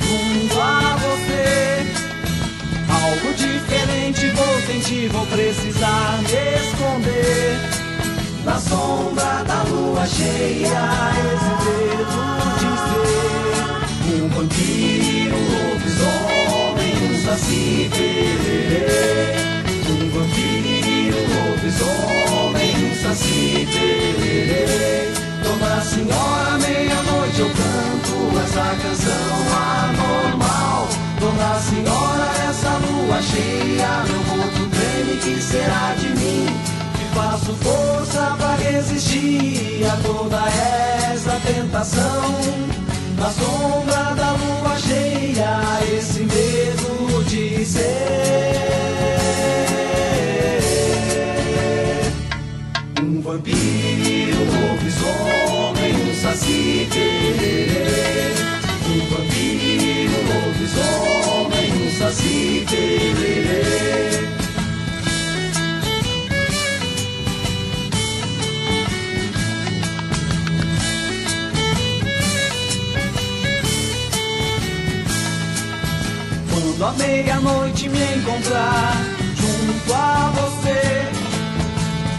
junto a você, algo diferente vou sentir, vou precisar esconder. Na sombra da lua cheia, esse dedo de ser um vampiro, um lobisomem, um saci pererê. Um vampiro, um lobisomem, um saci pererê. Dona Senhora, canto essa canção anormal. Dona Senhora, essa lua cheia, meu corpo treme, que será de mim? Que faço força pra resistir a toda essa tentação. Na sombra da lua cheia, esse medo de ser um vampiro, um lobisomem, um saci lobisomem, um. Quando a meia-noite me encontrar junto a você,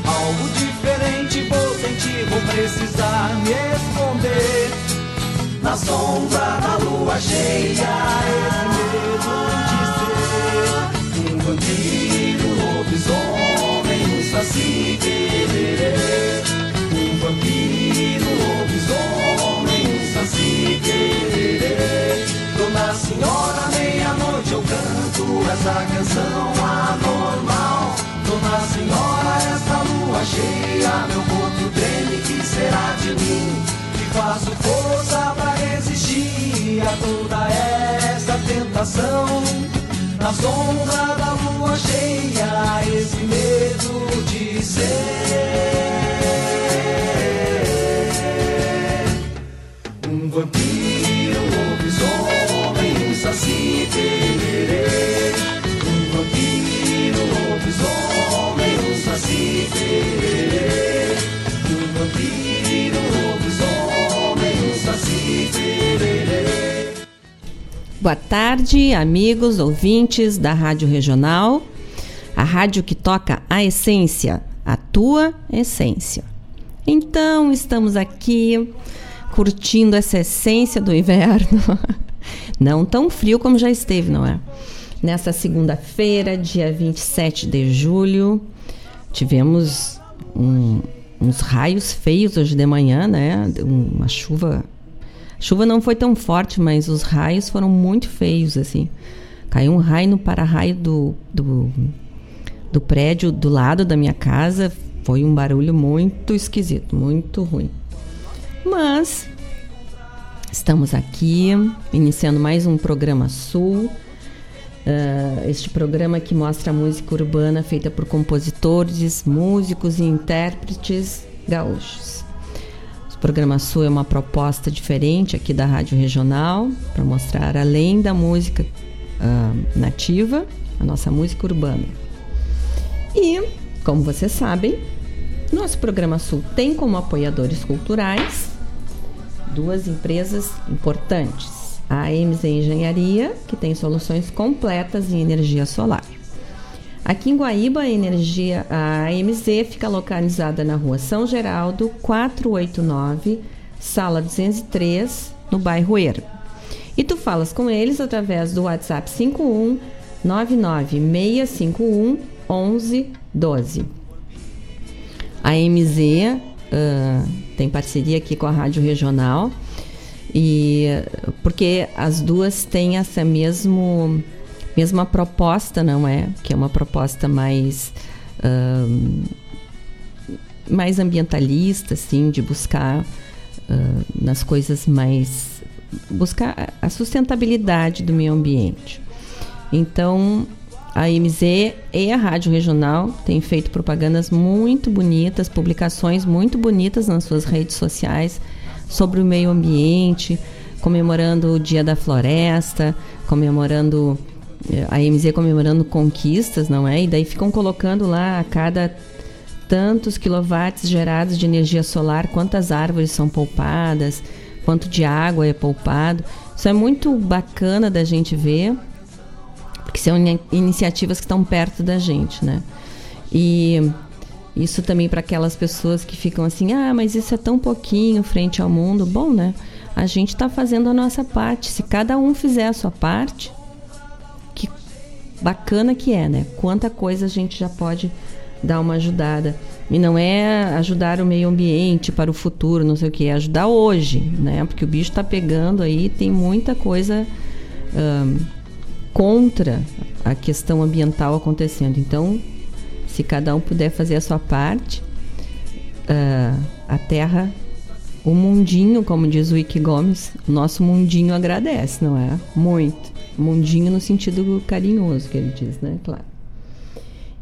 algo diferente vou sentir, vou precisar me esconder. Na sombra da lua cheia, esse medo de ser um vampiro, um lobisomem, um saci pererê. Um vampiro, um lobisomem, um saci pererê. Dona Senhora, meia-noite eu canto essa canção anormal. Dona Senhora, essa lua cheia, meu corpo treme, que será de mim? Faço força pra resistir a toda essa tentação. Na sombra da lua cheia, esse medo de ser um vampiro, lobisomem, Boa tarde, amigos, ouvintes da Rádio Regional, a rádio que toca a essência, a tua essência. Então, estamos aqui curtindo essa essência do inverno. Não tão frio como já esteve, não é? Nessa segunda-feira, dia 27 de julho, tivemos um- uns raios feios hoje de manhã, né? Uma chuva chuva não foi tão forte, mas os raios foram muito feios, assim. Caiu um raio no para-raio do, do, do prédio do lado da minha casa. Foi um barulho muito esquisito, muito ruim. Mas estamos aqui, iniciando mais um programa Sul. Ah, este programa que mostra música urbana feita por compositores, músicos e intérpretes gaúchos. Programa Sul é uma proposta diferente aqui da Rádio Regional para mostrar além da música ah, nativa, a nossa música urbana. E, como vocês sabem, nosso programa Sul tem como apoiadores culturais duas empresas importantes. A AMZ Engenharia, que tem soluções completas em energia solar. Aqui em Guaíba, a energia, AMZ fica localizada na rua São Geraldo, 489, sala 203, no bairro Ermo. E tu falas com eles através do WhatsApp 51 99651 1112. A MZ ah, tem parceria aqui com a Rádio Regional e porque as duas têm essa mesmo mesma proposta, não é? Que é uma proposta mais ahn, mais ambientalista, assim, de buscar ah, nas coisas mais buscar a sustentabilidade do meio ambiente. Então, a MZ e a Rádio Regional têm feito propagandas muito bonitas, publicações muito bonitas nas suas redes sociais sobre o meio ambiente, comemorando o Dia da Floresta, comemorando a MZ comemorando conquistas, não é? E daí ficam colocando lá a cada tantos quilowatts gerados de energia solar, quantas árvores são poupadas, quanto de água é poupado. Isso é muito bacana da gente ver, porque são in iniciativas que estão perto da gente, né? E isso também para aquelas pessoas que ficam assim, ah, mas isso é tão pouquinho frente ao mundo. Bom, né? A gente está fazendo a nossa parte. Se cada um fizer a sua parte, bacana que é, né? Quanta coisa a gente já pode dar uma ajudada. E não é ajudar o meio ambiente para o futuro, não sei o que, é ajudar hoje, né? Porque o bicho está pegando aí, tem muita coisa contra a questão ambiental acontecendo. Então, se cada um puder fazer a sua parte, uh, a Terra, o mundinho, como diz o Ike Gomes, o nosso mundinho agradece, não é? Muito. Mundinho no sentido carinhoso que ele diz, né? Claro.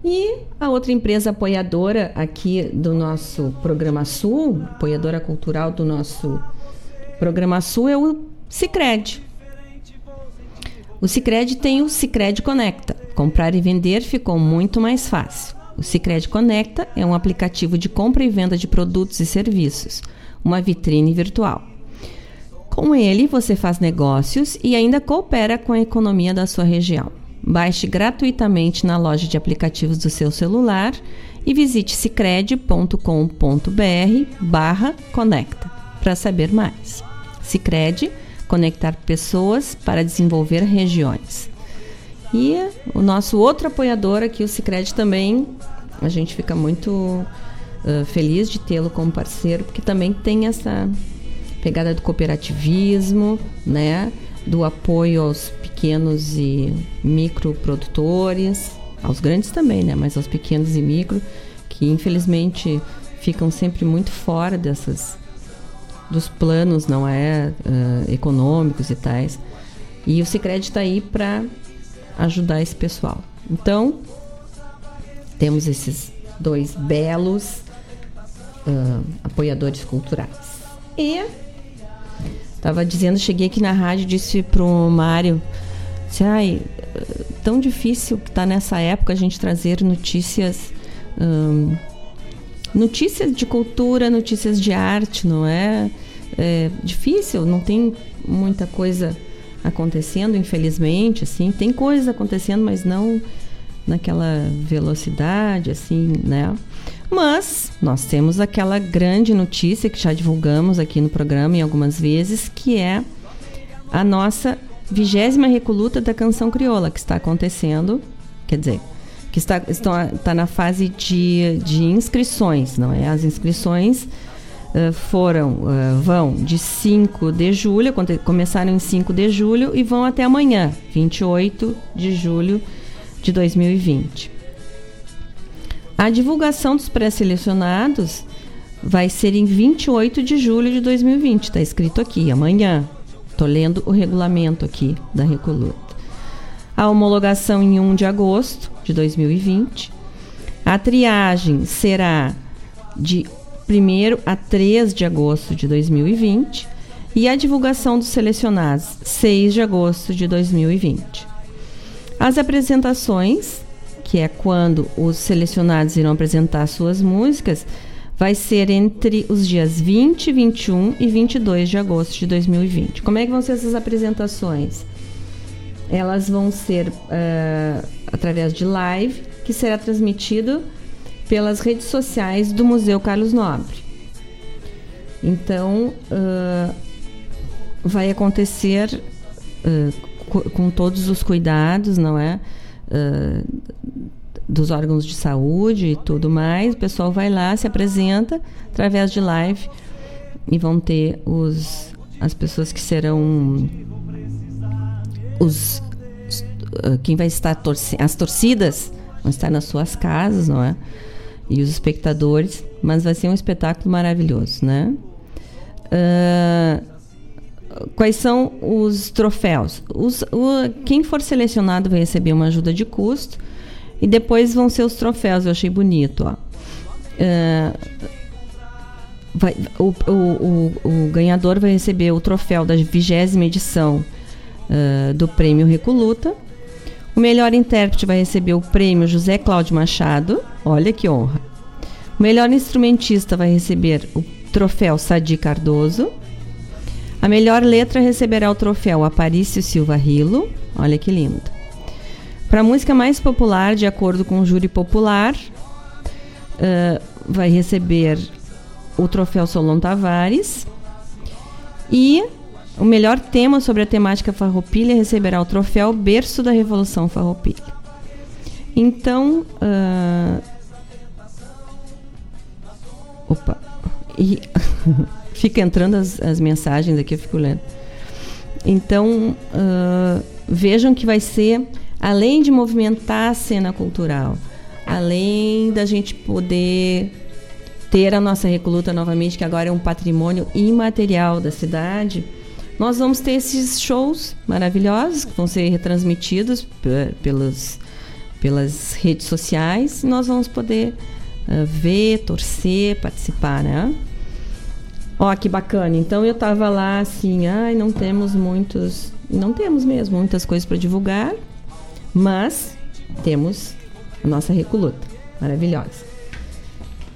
E a outra empresa apoiadora aqui do nosso Programa Sul, apoiadora cultural do nosso Programa Sul é o Cicred. O Cicred tem o Cicred Conecta. Comprar e vender ficou muito mais fácil. O Cicred Conecta é um aplicativo de compra e venda de produtos e serviços, uma vitrine virtual. Com ele, você faz negócios e ainda coopera com a economia da sua região. Baixe gratuitamente na loja de aplicativos do seu celular e visite cicred.com.br barra conecta para saber mais. Cicred, conectar pessoas para desenvolver regiões. E o nosso outro apoiador aqui, o Cicred também, a gente fica muito uh, feliz de tê-lo como parceiro, porque também tem essa pegada do cooperativismo, né? Do apoio aos pequenos e microprodutores, aos grandes também, né? Mas aos pequenos e micro, que infelizmente ficam sempre muito fora dessas dos planos, não é, uh, econômicos e tais. E o Sicredi está aí para ajudar esse pessoal. Então temos esses dois belos uh, apoiadores culturais. E estava dizendo, cheguei aqui na rádio, disse pro Mário Disse, ai, tão difícil que está nessa época a gente trazer notícias. Hum, notícias de cultura, notícias de arte, não é? É difícil, não tem muita coisa acontecendo, infelizmente, assim. Tem coisas acontecendo, mas não naquela velocidade, assim, né? Mas nós temos aquela grande notícia que já divulgamos aqui no programa em algumas vezes, que é a nossa vigésima recoluta da canção crioula que está acontecendo, quer dizer, que está, está, está na fase de, de inscrições, não é? As inscrições uh, foram, uh, vão de 5 de julho, começaram em 5 de julho e vão até amanhã, 28 de julho de 2020. A divulgação dos pré-selecionados vai ser em 28 de julho de 2020, está escrito aqui, amanhã, Estou lendo o regulamento aqui da Recoluta. A homologação em 1 de agosto de 2020. A triagem será de 1 a 3 de agosto de 2020 e a divulgação dos selecionados 6 de agosto de 2020. As apresentações, que é quando os selecionados irão apresentar suas músicas, vai ser entre os dias 20, 21 e 22 de agosto de 2020. Como é que vão ser essas apresentações? Elas vão ser uh, através de live, que será transmitido pelas redes sociais do Museu Carlos Nobre. Então, uh, vai acontecer uh, com todos os cuidados, não é? dos órgãos de saúde e tudo mais. O pessoal vai lá, se apresenta através de live e vão ter os, as pessoas que serão os ah, quem vai estar as torcidas vão estar nas suas casas, não é? E os espectadores, mas vai ser um espetáculo maravilhoso, né? Uh, quais são os troféus? Os, o, quem for selecionado vai receber uma ajuda de custo e depois vão ser os troféus. Eu achei bonito. Ó. Uh, vai, o, o, o, ganhador vai receber o troféu da vigésima edição uh, do Prêmio Recoluta. O melhor intérprete vai receber o prêmio José Cláudio Machado. Olha que honra. O melhor instrumentista vai receber o troféu Sadi Cardoso. A melhor letra receberá o troféu Aparício Silva Rilo. Olha que lindo. Para a música mais popular, de acordo com o júri popular, uh, vai receber o troféu Solon Tavares. E o melhor tema sobre a temática farroupilha receberá o troféu Berço da Revolução Farroupilha. Então, uh... opa, e fica entrando as, as, mensagens aqui, eu fico lendo. Então, uh, vejam que vai ser, além de movimentar a cena cultural, além da gente poder ter a nossa recoluta novamente, que agora é um patrimônio imaterial da cidade, nós vamos ter esses shows maravilhosos que vão ser retransmitidos pelas, pelas redes sociais e nós vamos poder uh, ver, torcer, participar, né? Ó, que bacana. Então eu tava lá assim, ai, não temos muitos, não temos mesmo muitas coisas para divulgar, mas temos a nossa recoluta, maravilhosa.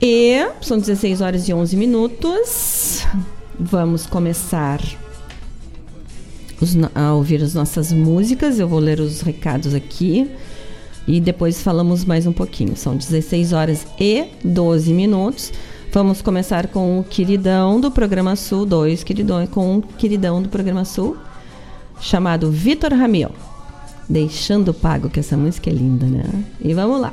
E são 16 horas e 11 minutos. Vamos começar os, a ouvir as nossas músicas. Eu vou ler os recados aqui e depois falamos mais um pouquinho. São 16 horas e 12 minutos. Vamos começar com o queridão do programa Sul, dois queridões, com um queridão do programa Sul, chamado Vitor Ramil. Deixando pago, que essa música é linda, né? E vamos lá.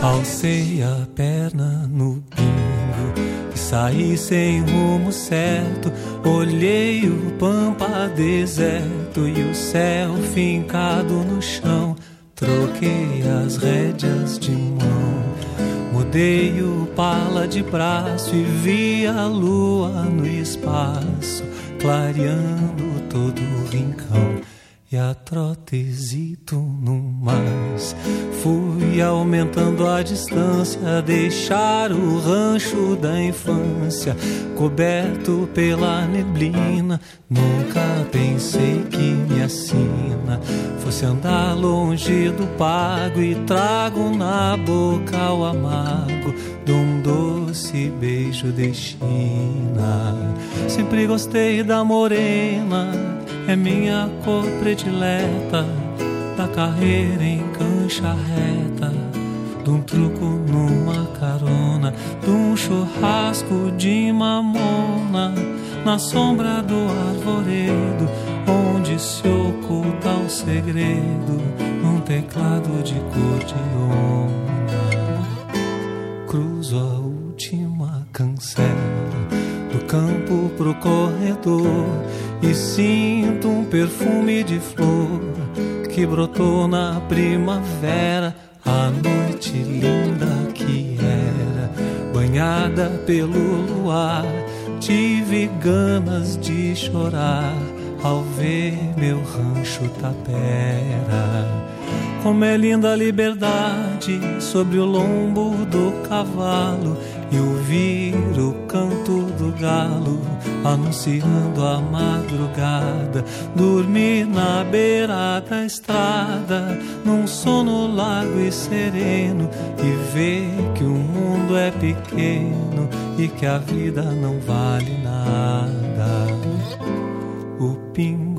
Alcei a perna no bingo e saí sem rumo certo. Olhei o pampa deserto e o céu fincado no chão. Troquei as rédeas de mão. Mudei o pala de braço e vi a lua no espaço, clareando todo o rincão e a trotezito no mais. Fui aumentando a distância, deixar o rancho da infância coberto pela neblina. Nunca pensei que minha sina fosse andar longe do pago e trago na boca o amargo de um doce beijo de China. Sempre gostei da morena, é minha cor predileta, da carreira em cancha reta, de um truco numa carona, de um churrasco de mamona, na sombra do arvoredo, onde se oculta o segredo, num teclado de cor de onda cruzo a última cancela do campo pro corredor e sinto um perfume de flor que brotou na primavera, a noite linda que era, banhada pelo luar. Tive ganas de chorar ao ver meu rancho tapera. Como é linda a liberdade sobre o lombo do cavalo e ouvir o canto do galo anunciando a madrugada. Dormir na beira da estrada, num sono largo e sereno e ver que o mundo é pequeno e que a vida não vale nada. O pingo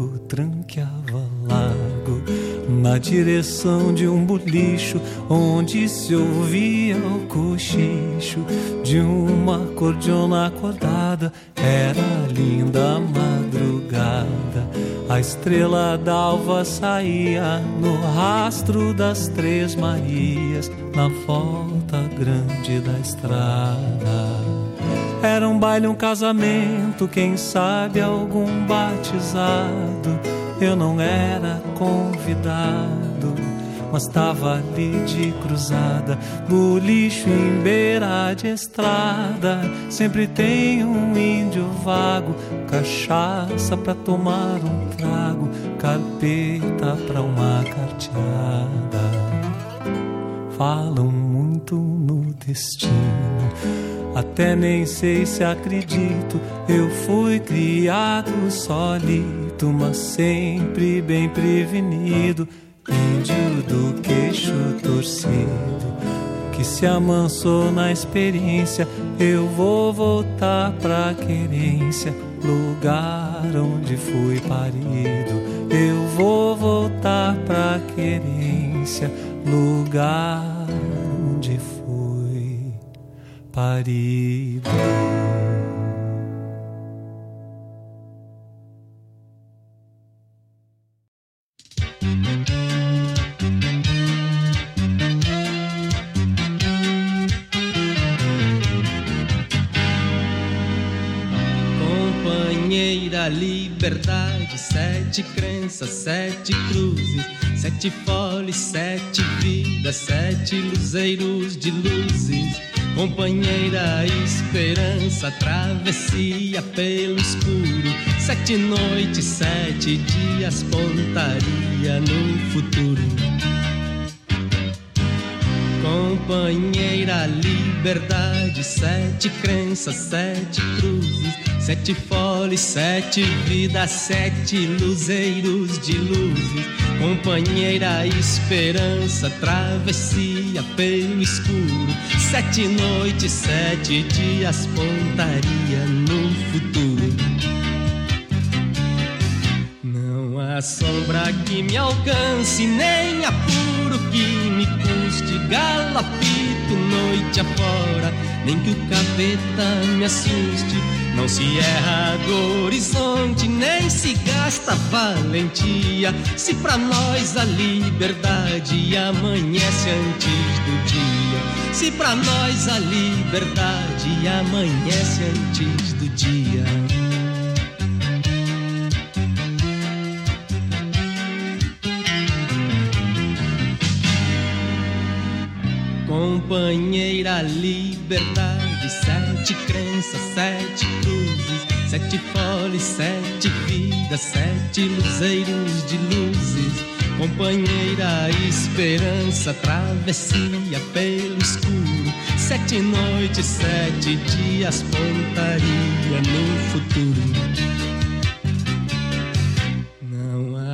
na direção de um bolicho onde se ouvia o cochicho de uma cordiona acordada. Era linda a madrugada, a estrela d'alva saía no rastro das Três Marias na volta grande da estrada. Era um baile, um casamento, quem sabe algum batizado eu não era convidado. mas tava ali de cruzada, no lixo em beira de estrada. Sempre tem um índio vago, cachaça pra tomar um trago, carpeta pra uma carteada. Falam muito no destino até nem sei se acredito. Eu fui criado solito, mas sempre bem prevenido. Índio do queixo torcido, que se amansou na experiência. Eu vou voltar pra querência, lugar onde fui parido. Eu vou voltar pra querência, lugar onde fui parido. Liberdade, sete crenças, sete cruzes, sete folhas, sete vidas, sete luzeiros de luzes Companheira, esperança, travessia pelo escuro. Sete noites, sete dias, pontaria no futuro. Companheira, liberdade, sete crenças, sete cruzes, sete folhas, sete vidas, sete luzeiros de luzes. Companheira, esperança, travessia pelo escuro, sete noites, sete dias, pontaria no futuro. Não há sombra que me alcance, nem apuro que me custe galopito noite afora, nem que o capeta me assuste. Não se erra do horizonte, nem se gasta valentia. Se pra nós a liberdade amanhece antes do dia. Se pra nós a liberdade amanhece antes do dia. Companheira liberdade, sete crenças, sete cruzes, sete folhas, sete vidas, sete luzeiros de luzes, companheira esperança, travessia pelo escuro, sete noites, sete dias, pontaria no futuro.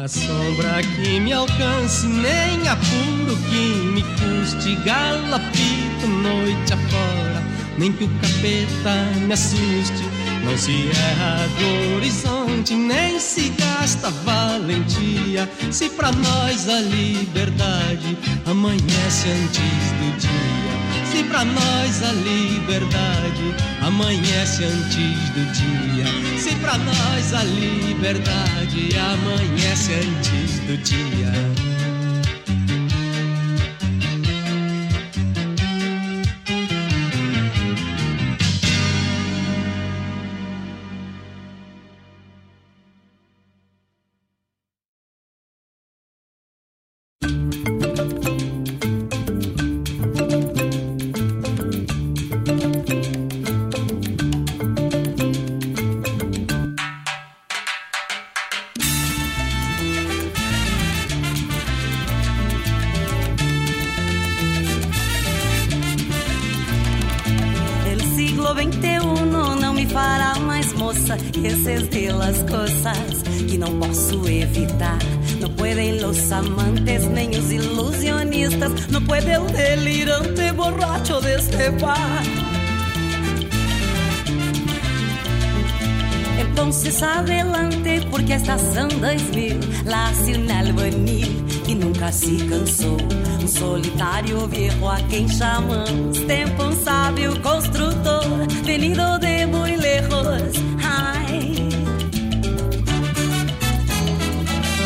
Sombra que me alcance, nem apuro que me custe galopito noite afora, nem que o capeta me assuste. Não se erra do horizonte, nem se gasta valentia. Se pra nós a liberdade amanhece antes do dia. Se pra nós a liberdade amanhece antes do dia. Se pra nós a liberdade amanhece antes do dia. Se cansou Um solitário viejo a quem chamamos Tempo um sábio construtor Venido de muy lejos Ai.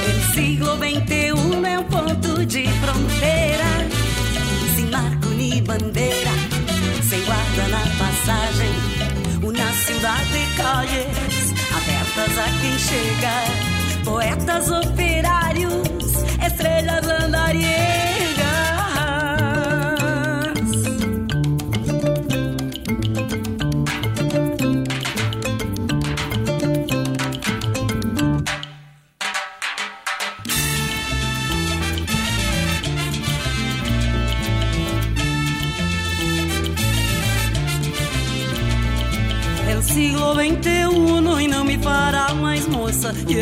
El siglo XXI é um ponto de fronteira Sem marco nem bandeira Sem guarda na passagem Uma cidade de calles abertas a quem chega. Poetas operários, estrelas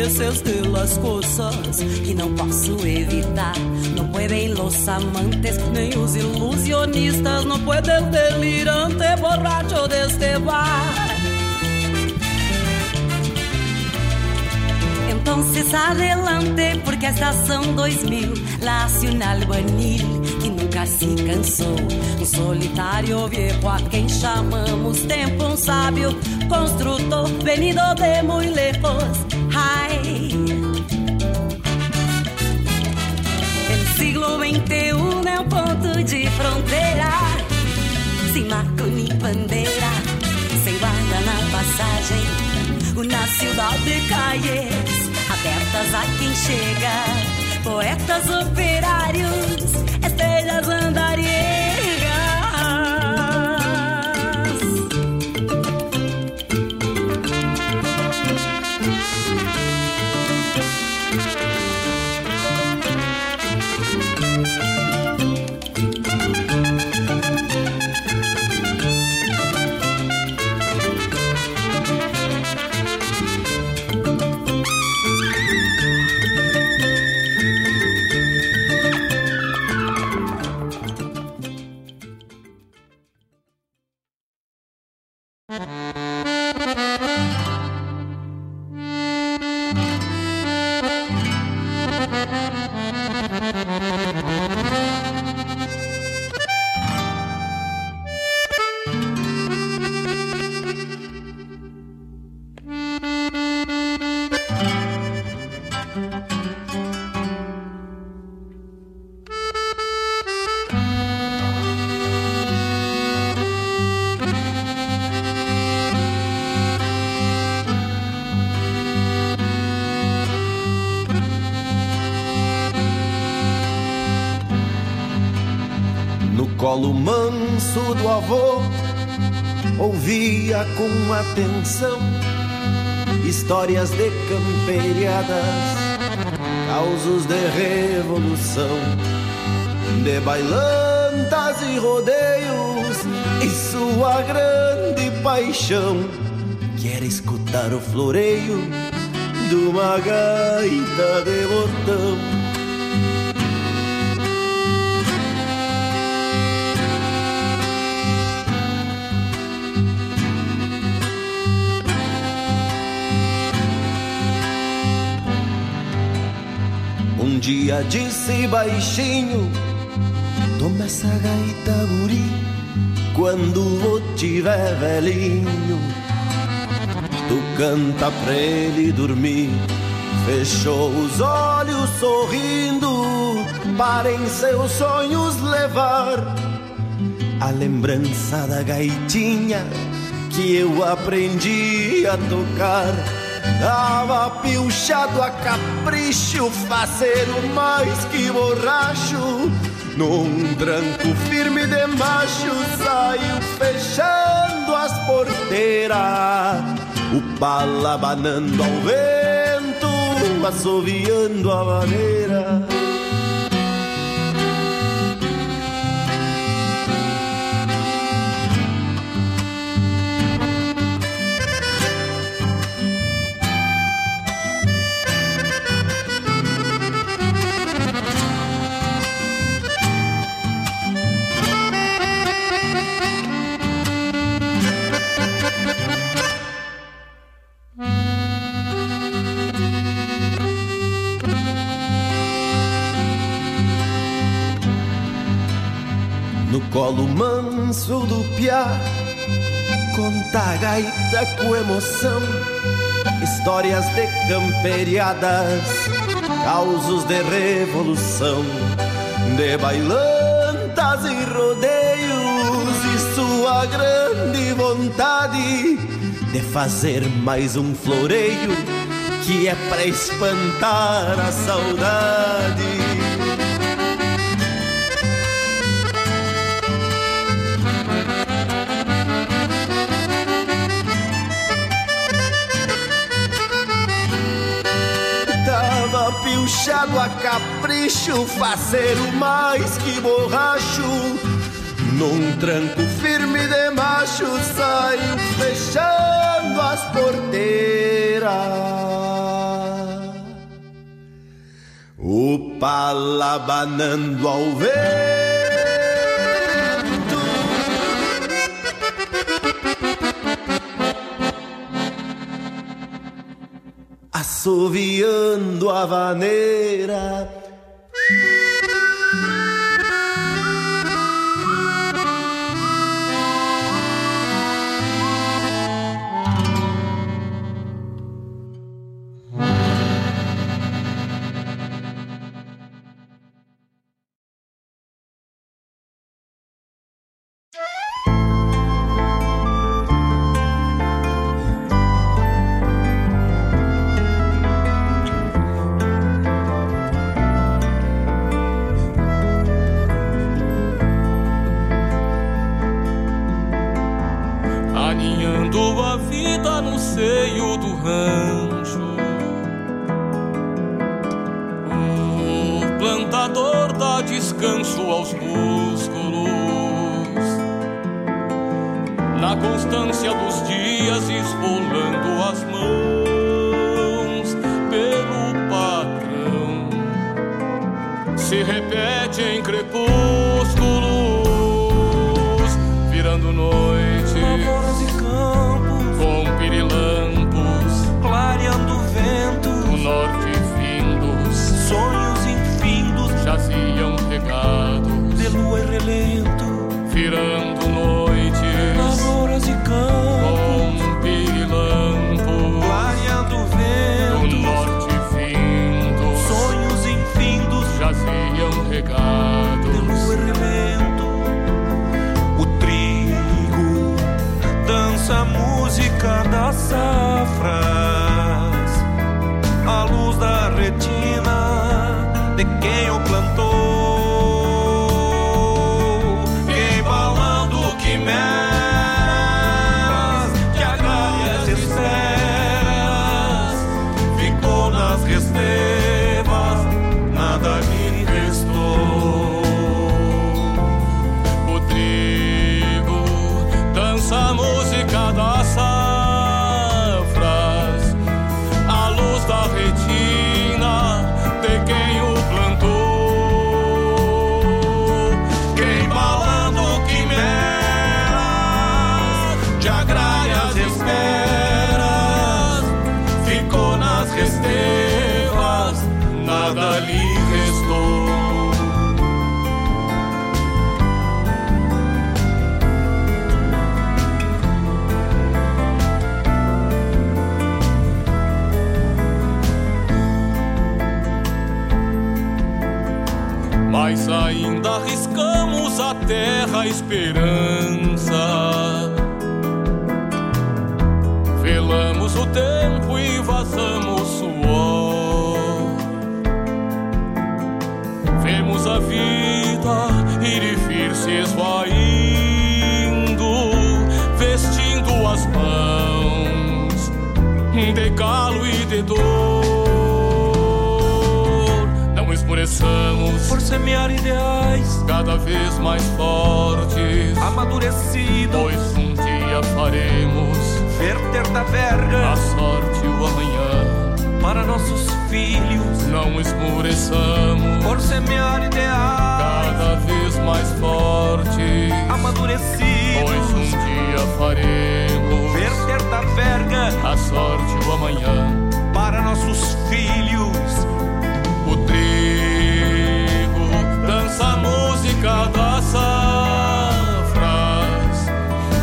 moça. Y ese es de las que não posso evitar. Não pueden los amantes nem os ilusionistas, não puede el delirante borracho de este bar. Entonces adelante, porque a estação 2000 nasce um albanil que nunca se cansou. Um solitário viejo a quem chamamos tempo, um sábio construtor venido de muito lejos. 41 é o ponto de fronteira. Se marco em bandeira, sem guarda na passagem. Una ciudad de calles, abertas a quem chega. Poetas operários, é avô, ouvia com atenção histórias de camperiadas, causos de revolução, de bailantas e rodeios, e sua grande paixão, que era escutar o floreio de uma gaita de botão. Dia disse baixinho Toma essa gaita guri Quando tiver velhinho. Tu canta pra ele dormir Fechou os olhos sorrindo Para em seus sonhos levar A lembrança da gaitinha Que eu aprendi a tocar Tava pilchado a capricho, faceiro mais que borracho. Num tranco firme de macho, saiu fechando as porteiras. O pala banando ao vento, assoviando a maneira. Colo manso do piá. Conta a gaita com emoção Histórias de camperiadas Causos de revolução De bailantas e rodeios E sua grande vontade De fazer mais um floreio Que é pra espantar a saudade pilchado a capricho, faceiro mais que borracho. Num tranco firme de macho saiu fechando as porteiras. O palabanando ao ver assoviando a vaneira. semear ideais cada vez mais fortes, amadurecidos, pois um dia faremos verter da verga. a sorte o amanhã. Para nossos filhos. Não esmoreçamos por semear ideais. cada vez mais fortes, amadurecidos, pois um dia faremos verter da verga. a sorte o amanhã. Para nossos filhos. cada safras,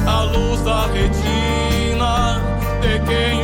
a luz da retina de quem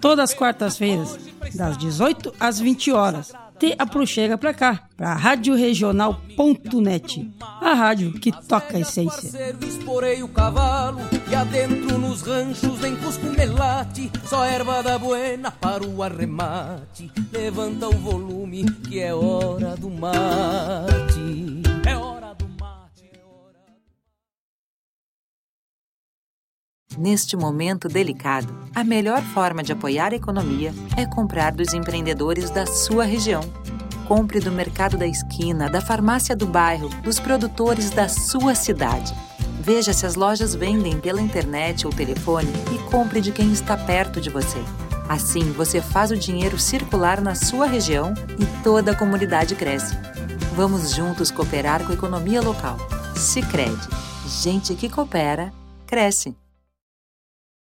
Todas as quartas-feiras, das 18 às 20 horas. Te aproxega pra cá, pra radioregional.net, a rádio que toca a essência. Esporei o cavalo e adentro nos ranchos só erva da buena para o arremate. Levanta o volume que é hora do mate. Neste momento delicado, a melhor forma de apoiar a economia é comprar dos empreendedores da sua região. Compre do mercado da esquina, da farmácia do bairro, dos produtores da sua cidade. Veja se as lojas vendem pela internet ou telefone e compre de quem está perto de você. Assim, você faz o dinheiro circular na sua região e toda a comunidade cresce. Vamos juntos cooperar com a economia local. Sicredi, gente que coopera cresce.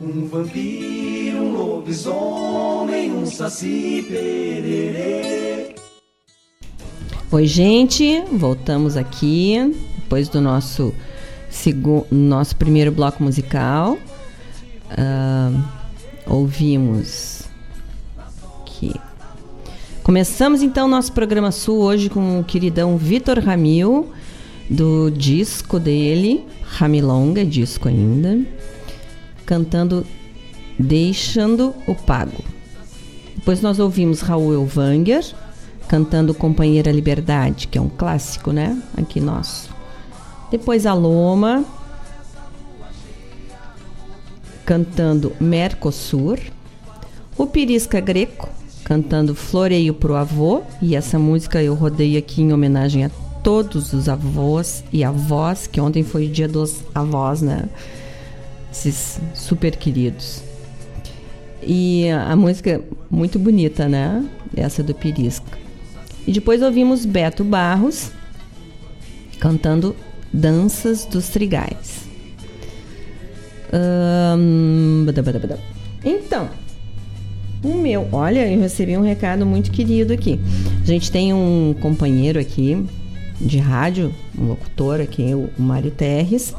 Um vampiro, um lobisomem, um saci pererê. Oi, gente, voltamos aqui depois do nosso segundo, nosso primeiro bloco musical. Uh, ouvimos que começamos então nosso programa Sul hoje com o queridão Vitor Ramil do disco dele, Ramilonga, disco ainda, cantando Deixando o Pago. Depois nós ouvimos Raul Elvanger cantando Companheira Liberdade, que é um clássico, né? Aqui nosso. Depois a Loma cantando Mercosur. O Pirisca Greco cantando Floreio pro Avô. E essa música eu rodei aqui em homenagem a todos os avós e avós, que ontem foi o dia dos avós, né? Esses super queridos. E a música muito bonita, né? Essa do Pirisca. E depois ouvimos Beto Barros cantando Danças dos Trigais. Então, o meu, olha, eu recebi um recado muito querido aqui. A gente tem um companheiro aqui de rádio, um locutor aqui, o Mário Terres,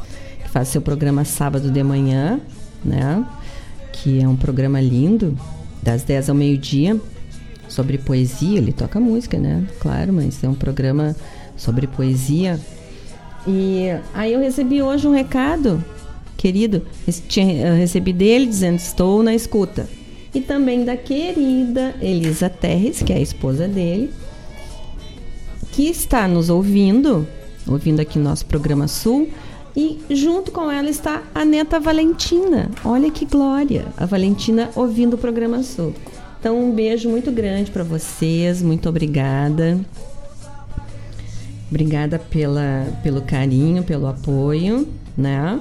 faz seu programa sábado de manhã, né? Que é um programa lindo, das 10 ao meio-dia, sobre poesia. Ele toca música, né? Claro, mas é um programa sobre poesia. E aí eu recebi hoje um recado, querido, eu recebi dele dizendo estou na escuta. E também da querida Elisa Terres, que é a esposa dele, que está nos ouvindo, ouvindo aqui nosso programa Sul, e junto com ela está a neta Valentina. Olha que glória! A Valentina ouvindo o programa Sul. Então, um beijo muito grande para vocês, muito obrigada. Obrigada pela, pelo carinho, pelo apoio, né?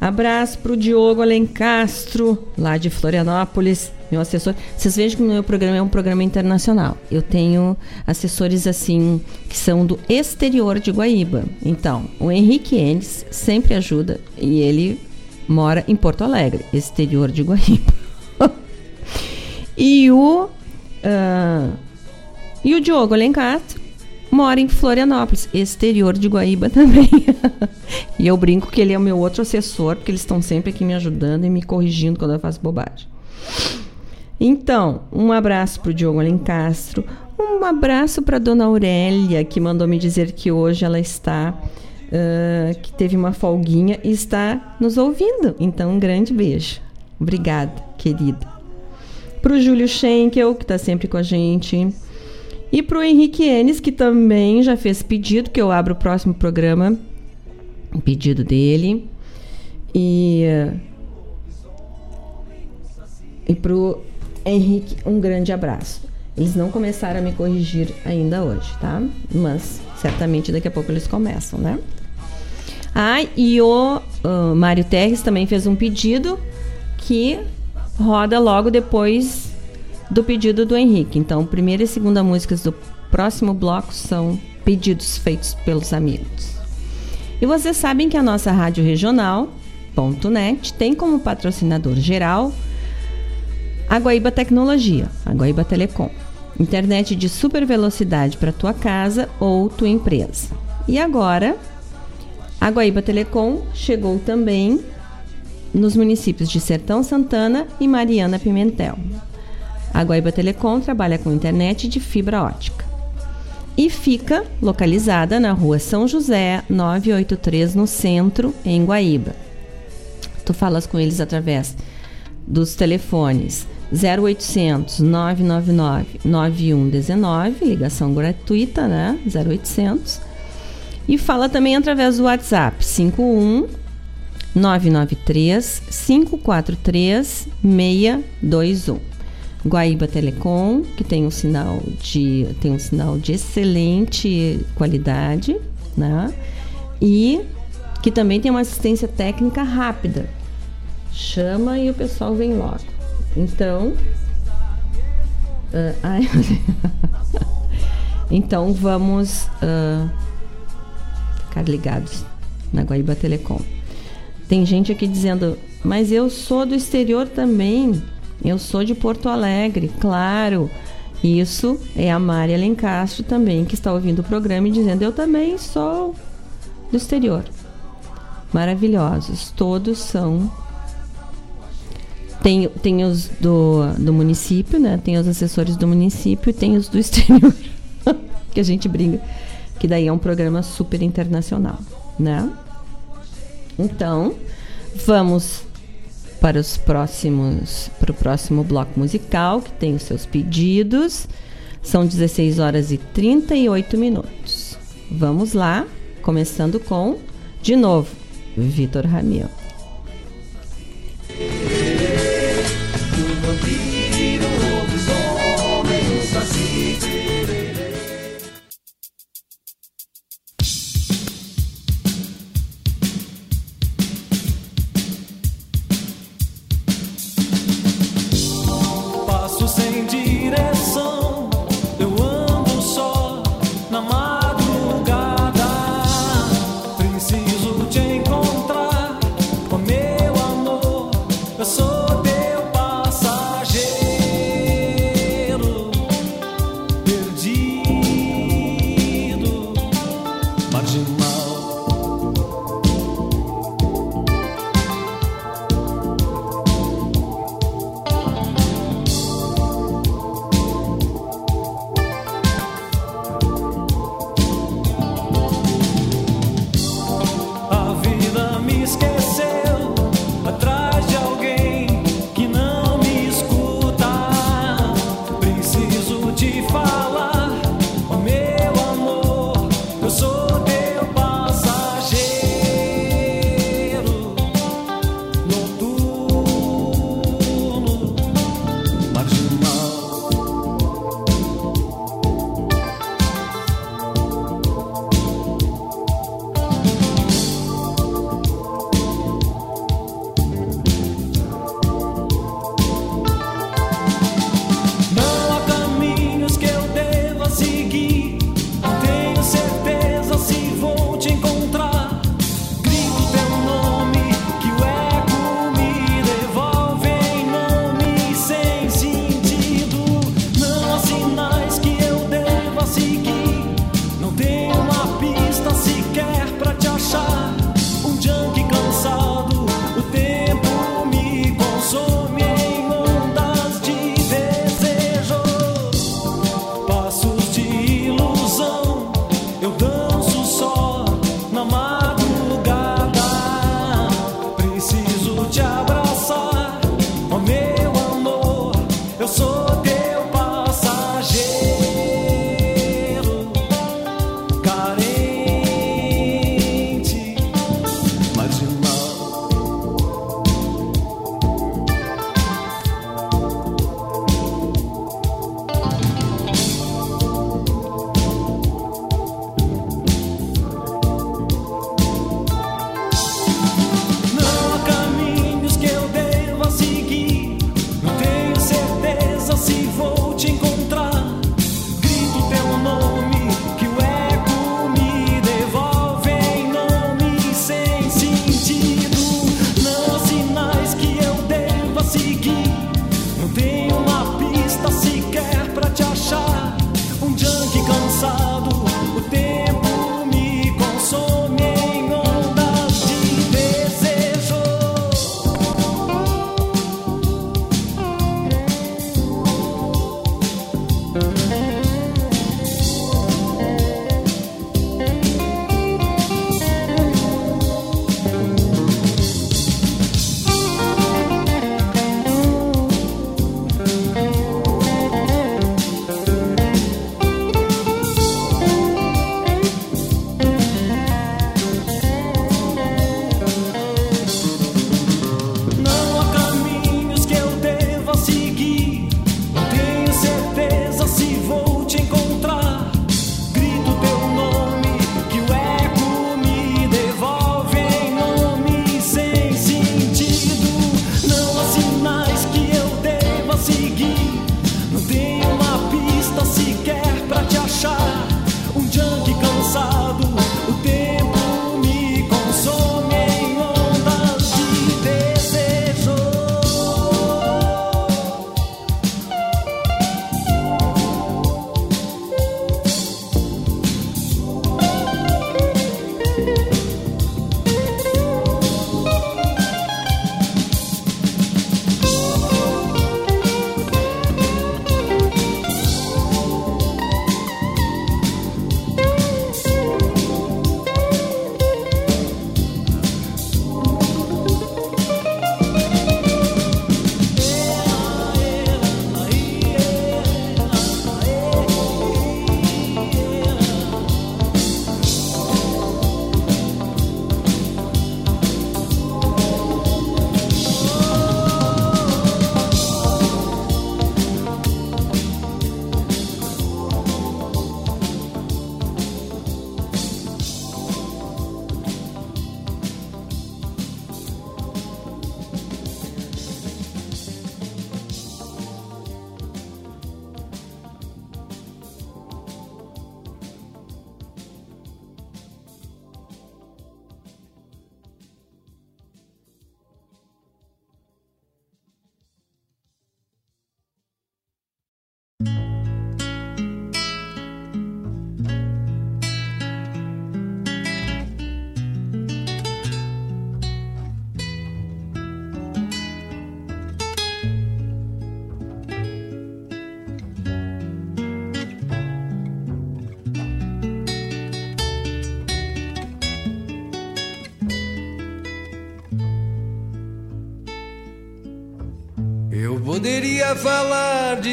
Abraço para o Diogo Alencastro, lá de Florianópolis, meu assessor. Vocês vejam que o meu programa é um programa internacional. Eu tenho assessores assim que são do exterior de Guaíba. Então, o Henrique Enes sempre ajuda e ele mora em Porto Alegre, exterior de Guaíba. e o uh, e o Diogo Alencastro mora em Florianópolis, exterior de Guaíba também. e eu brinco que ele é o meu outro assessor, porque eles estão sempre aqui me ajudando e me corrigindo quando eu faço bobagem. Então, um abraço para o Diogo Alencastro, um abraço para Dona Aurélia, que mandou me dizer que hoje ela está, uh, que teve uma folguinha e está nos ouvindo. Então, um grande beijo. Obrigada, querida. Para o Júlio Schenkel, que está sempre com a gente. E para o Henrique Enes, que também já fez pedido, que eu abro o próximo programa, pedido dele. E, e para o Henrique, um grande abraço. Eles não começaram a me corrigir ainda hoje, tá? Mas certamente daqui a pouco eles começam, né? Ah, e o uh, Mário Terres também fez um pedido que roda logo depois do pedido do Henrique. Então, primeira e segunda músicas do próximo bloco são pedidos feitos pelos amigos. E vocês sabem que a nossa rádio regional.net tem como patrocinador geral a Guaíba Tecnologia, a Guaíba Telecom. Internet de super velocidade para tua casa ou tua empresa. E agora, a Guaíba Telecom chegou também nos municípios de Sertão Santana e Mariana Pimentel. A Guaíba Telecom trabalha com internet de fibra ótica e fica localizada na rua São José 983, no centro, em Guaíba. Tu falas com eles através dos telefones 0800 999 9119, ligação gratuita, né? 0800. E fala também através do WhatsApp 51 993 543 621. Guaíba Telecom, que tem um sinal de tem um sinal de excelente qualidade, né? E que também tem uma assistência técnica rápida. Chama e o pessoal vem logo. Então, uh, ai, então vamos uh, ficar ligados na Guaíba Telecom. Tem gente aqui dizendo, mas eu sou do exterior também. Eu sou de Porto Alegre, claro. Isso é a Maria Lencastro também, que está ouvindo o programa e dizendo: Eu também sou do exterior. Maravilhosos. Todos são. Tem, tem os do, do município, né? Tem os assessores do município e tem os do exterior. que a gente brinca. Que daí é um programa super internacional, né? Então, vamos para os próximos para o próximo bloco musical, que tem os seus pedidos. São 16 horas e 38 minutos. Vamos lá, começando com de novo, Vitor Ramil.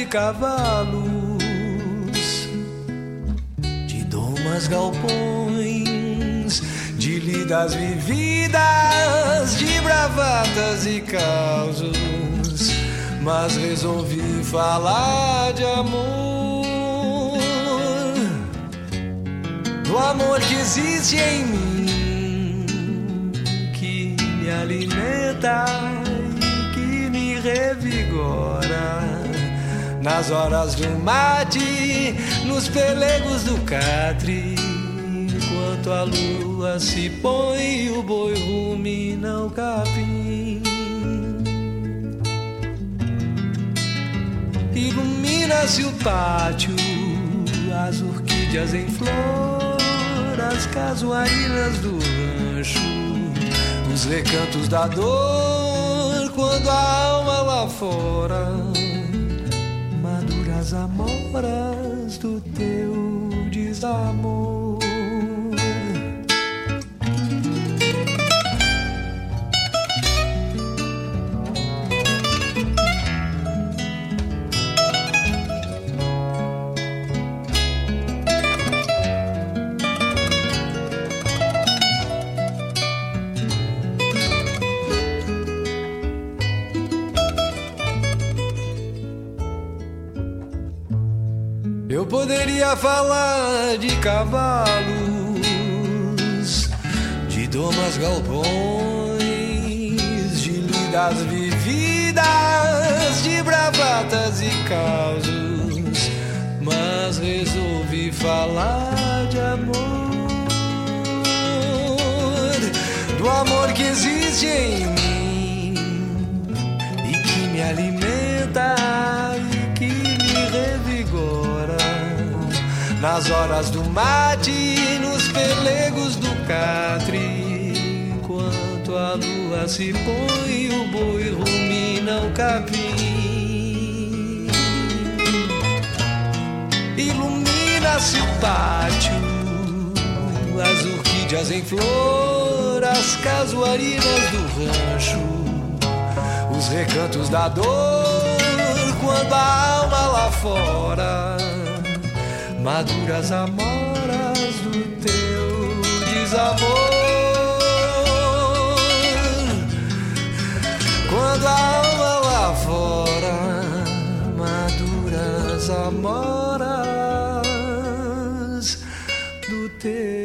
Cavalos, de domas galpões, de lidas vividas, de bravatas e causos, mas resolvi falar de amor, do amor que existe em mim, que me alimenta revigora nas horas do mate, nos pelegos do catre. Enquanto a lua se põe, o boi rumina o capim. Ilumina-se o pátio, as orquídeas em flor, as casuarinas do rancho, os recantos da dor quando a alma lá fora teu desamor. Falar de cavalos, de domas galpões, de lidas vividas, de bravatas e causos, mas resolvi falar de amor, do amor que existe em mim nas horas do mate, nos pelegos do catre. Enquanto a lua se põe, o boi rumina o capim. Ilumina-se o pátio, as orquídeas em flor, as casuarinas do rancho, os recantos da dor, quando a alma lá fora maduras amoras do teu desamor. Quando a alma lá fora, maduras amoras do teu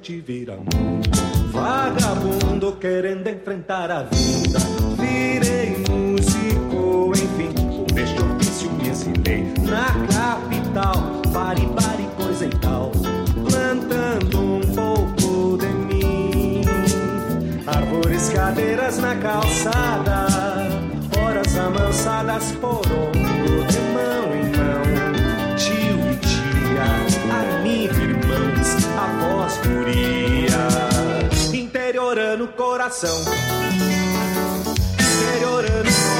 Navegante vira mundo, vagabundo querendo enfrentar a vida. Virei músico, enfim, por este ofício me exilei na capital. Pare, pare, coisa e tal, plantando um pouco de mim. Árvores, cadeiras na calçada, horas amansadas por ombro, coração, o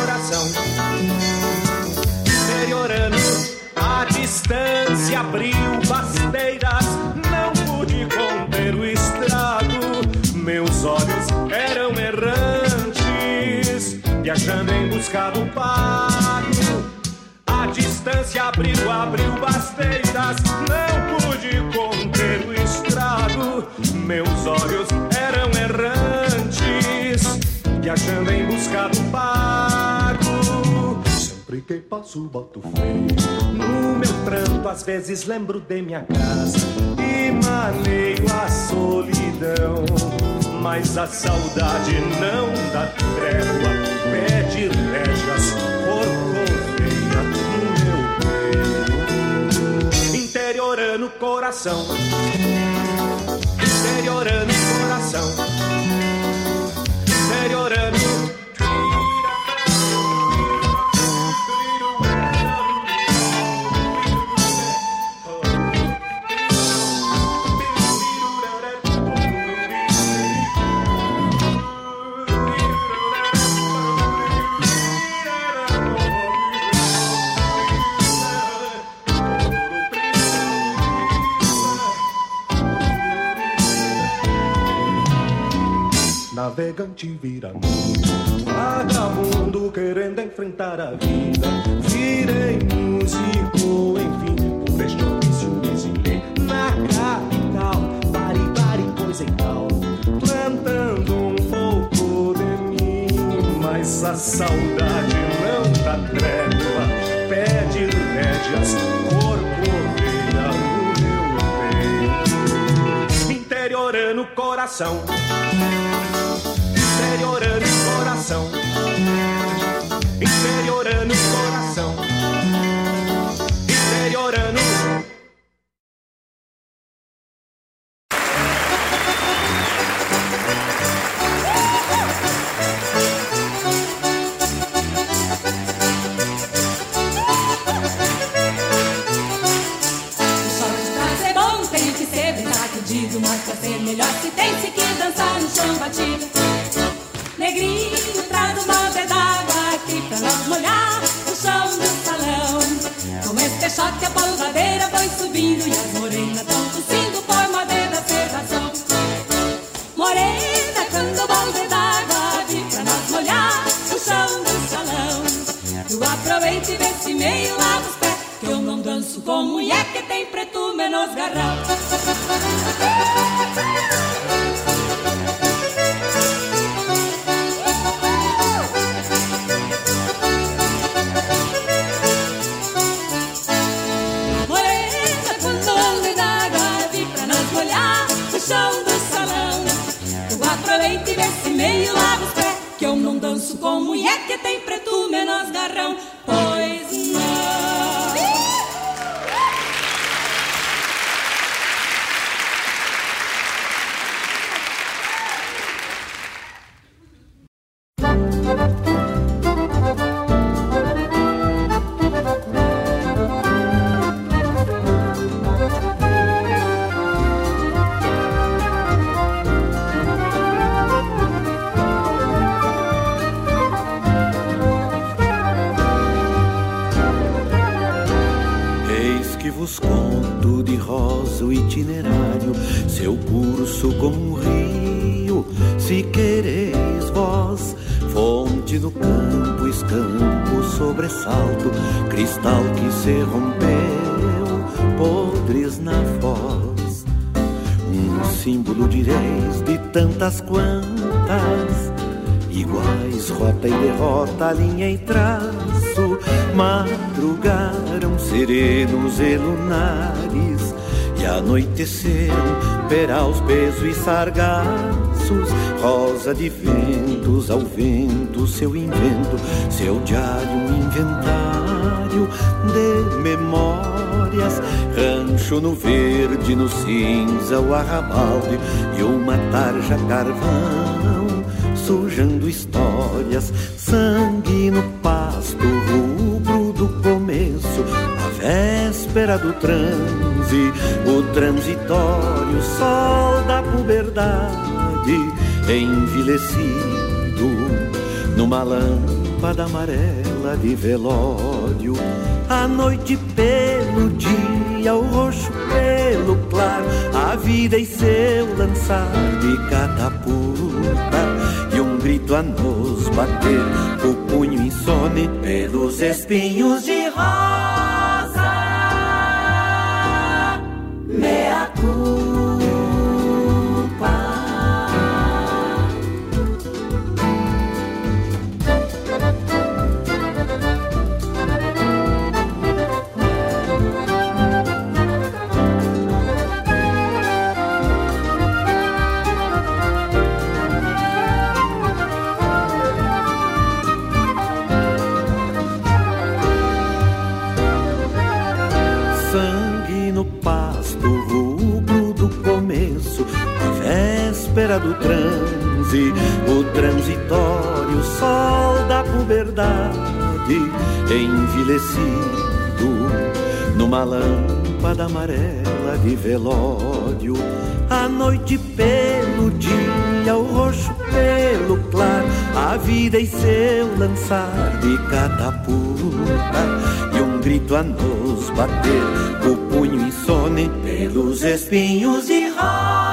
coração, interiorando. a distância, abriu basteiras, não pude conter o estrado, meus olhos eram errantes, viajando em busca do pago. A distância abriu, abriu basteiras, não pude conter o estrado, meus olhos viajando em busca do pago. Sempre que passo, boto freio. No meu pranto, às vezes lembro de minha casa e maneio a solidão. Mas a saudade não dá trégua, pede rédeas por correia no meu peito. Interiorando o coração, interiorando o coração, interiorando. Navegante vira mundo, vagabundo querendo enfrentar a vida. Tantas quantas, iguais rota e derrota, linha e traço, madrugaram serenos e lunares e anoiteceram peraus, peso e sargaços, rosa de ventos ao vento, seu invento, seu diário, inventário de memórias, rancho no verde, no cinza, o arrabalde e uma tarja carvão sujando histórias, sangue no pasto, rubro do começo, a véspera do transe, o transitório, sol da puberdade, envelhecido, numa lâmpada amarela de velório, a noite pelo dia, o roxo pelo claro, a vida e seu lançar de catapulta e um grito a nos bater, o punho insone pelos espinhos de rosa. Mea culpa. Do transe, o transitório sol da puberdade, envilecido numa lâmpada amarela de velório. A noite pelo dia, o roxo pelo claro, a vida e seu lançar de catapulta e um grito a nos bater, o punho insone pelos espinhos de rosa.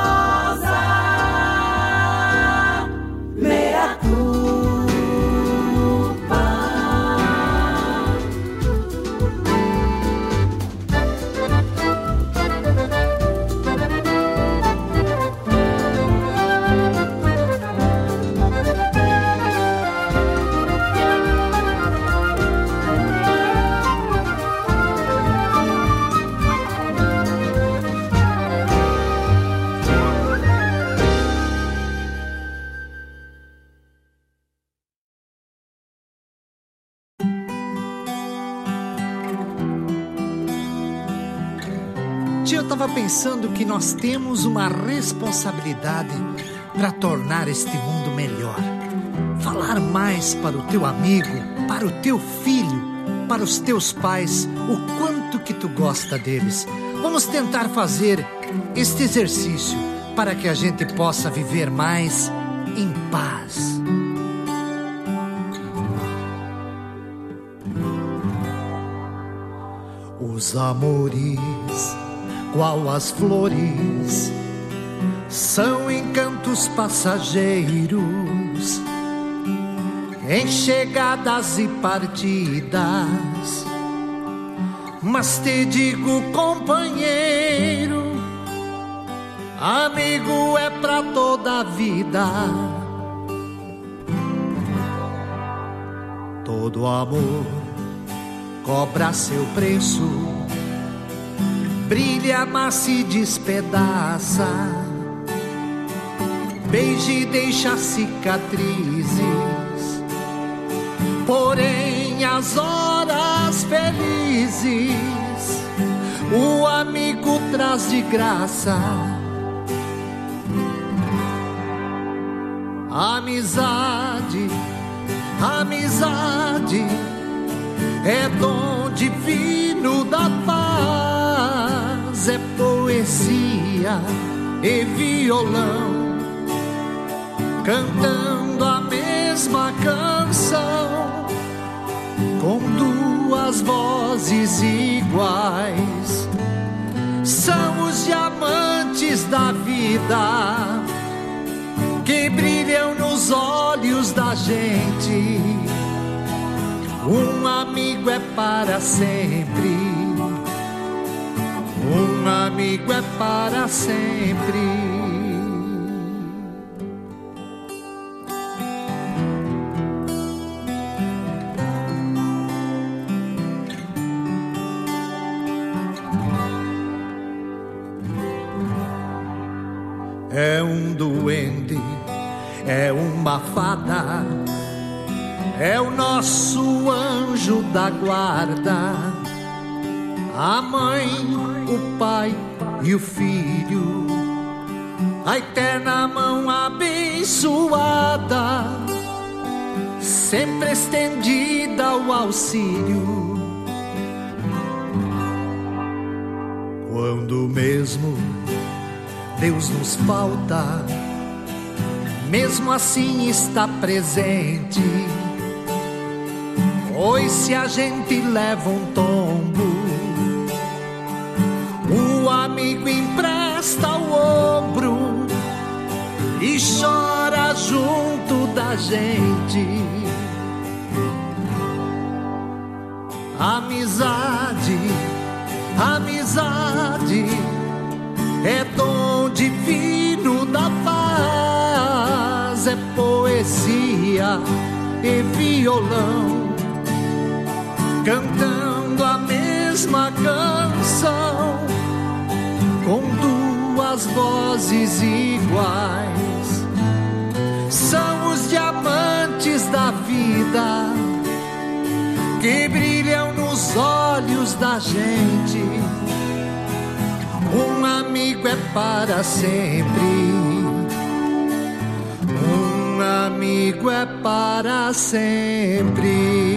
Pensando que nós temos uma responsabilidade para tornar este mundo melhor. Falar mais para o teu amigo, para o teu filho, para os teus pais, o quanto que tu gosta deles. Vamos tentar fazer este exercício para que a gente possa viver mais em paz. Os amores, qual as flores, são encantos passageiros, em chegadas e partidas. Mas te digo, companheiro, amigo é pra toda a vida. Todo amor cobra seu preço, brilha, mas se despedaça. Beije e deixa cicatrizes, porém as horas felizes o amigo traz de graça. Amizade, amizade é dom divino da paz, é poesia e violão, cantando a mesma canção, com duas vozes iguais. São os diamantes da vida que brilham nos olhos da gente. Um amigo é para sempre. Um amigo é para sempre. É um duende, é uma fada, é o nosso anjo da guarda. A mãe, o pai e o filho, a eterna mão abençoada, sempre estendida ao auxílio. Quando mesmo Deus nos falta, mesmo assim está presente. Pois se a gente leva um tombo, o amigo empresta o ombro e chora junto da gente. Amizade, amizade é dom divino da paz, é poesia e violão cantando a mesma canção com duas vozes iguais. São os diamantes da vida que brilham nos olhos da gente. Um amigo é para sempre. Um amigo é para sempre.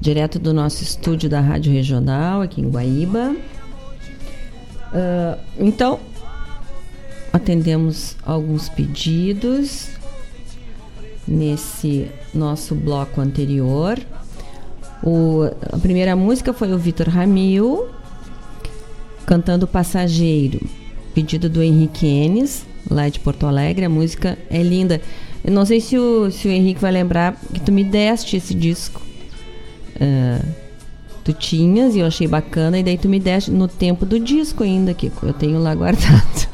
direto do nosso estúdio da Rádio Regional, aqui em Guaíba. Uh, então, atendemos alguns pedidos nesse nosso bloco anterior. O, a primeira música foi o Vitor Ramil cantando Passageiro, pedido do Henrique Enes, lá de Porto Alegre. A música é linda. Eu não sei se o, se o Henrique vai lembrar que tu me deste esse disco. Uh, tu tinhas e eu achei bacana, e daí tu me deste no tempo do disco ainda, que eu tenho lá guardado.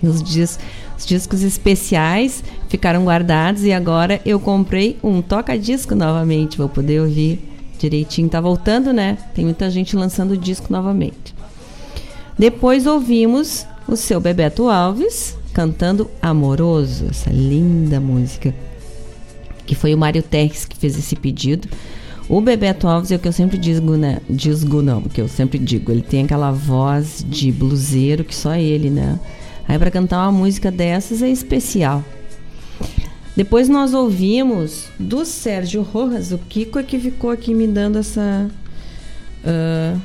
Tem os, dis, os discos especiais ficaram guardados e agora eu comprei um toca-disco novamente, vou poder ouvir direitinho. Tá voltando, né? Tem muita gente lançando disco novamente. Depois ouvimos o seu Bebeto Alves cantando Amoroso, essa linda música. Que foi o Mário Terres que fez esse pedido. O Bebeto Alves é o que eu sempre digo, né? Disgo não, que eu sempre digo. Ele tem aquela voz de bluseiro que só ele, né? Aí para cantar uma música dessas é especial. Depois nós ouvimos do Sérgio Rojas, o Kiko é que ficou aqui me dando essa. Uh,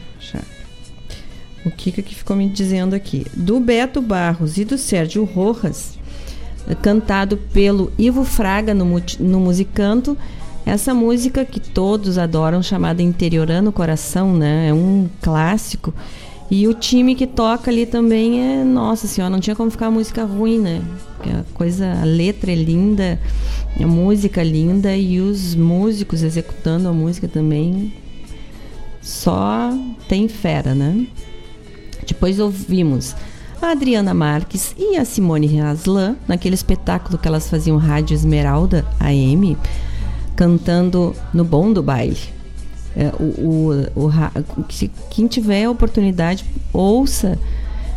o Kiko é que ficou me dizendo aqui. Do Beto Barros e do Sérgio Rojas, cantado pelo Ivo Fraga no, no Musicanto essa música que todos adoram, chamada Interiorando o Coração, né? É um clássico. E o time que toca ali também é, nossa senhora, não tinha como ficar música ruim, né? A coisa, a letra é linda, a música é linda e os músicos executando a música também só tem fera, né? Depois ouvimos a Adriana Marques e a Simone Aslan naquele espetáculo que elas faziam Rádio Esmeralda AM cantando no bom do baile. É, o, o, o, quem tiver a oportunidade, ouça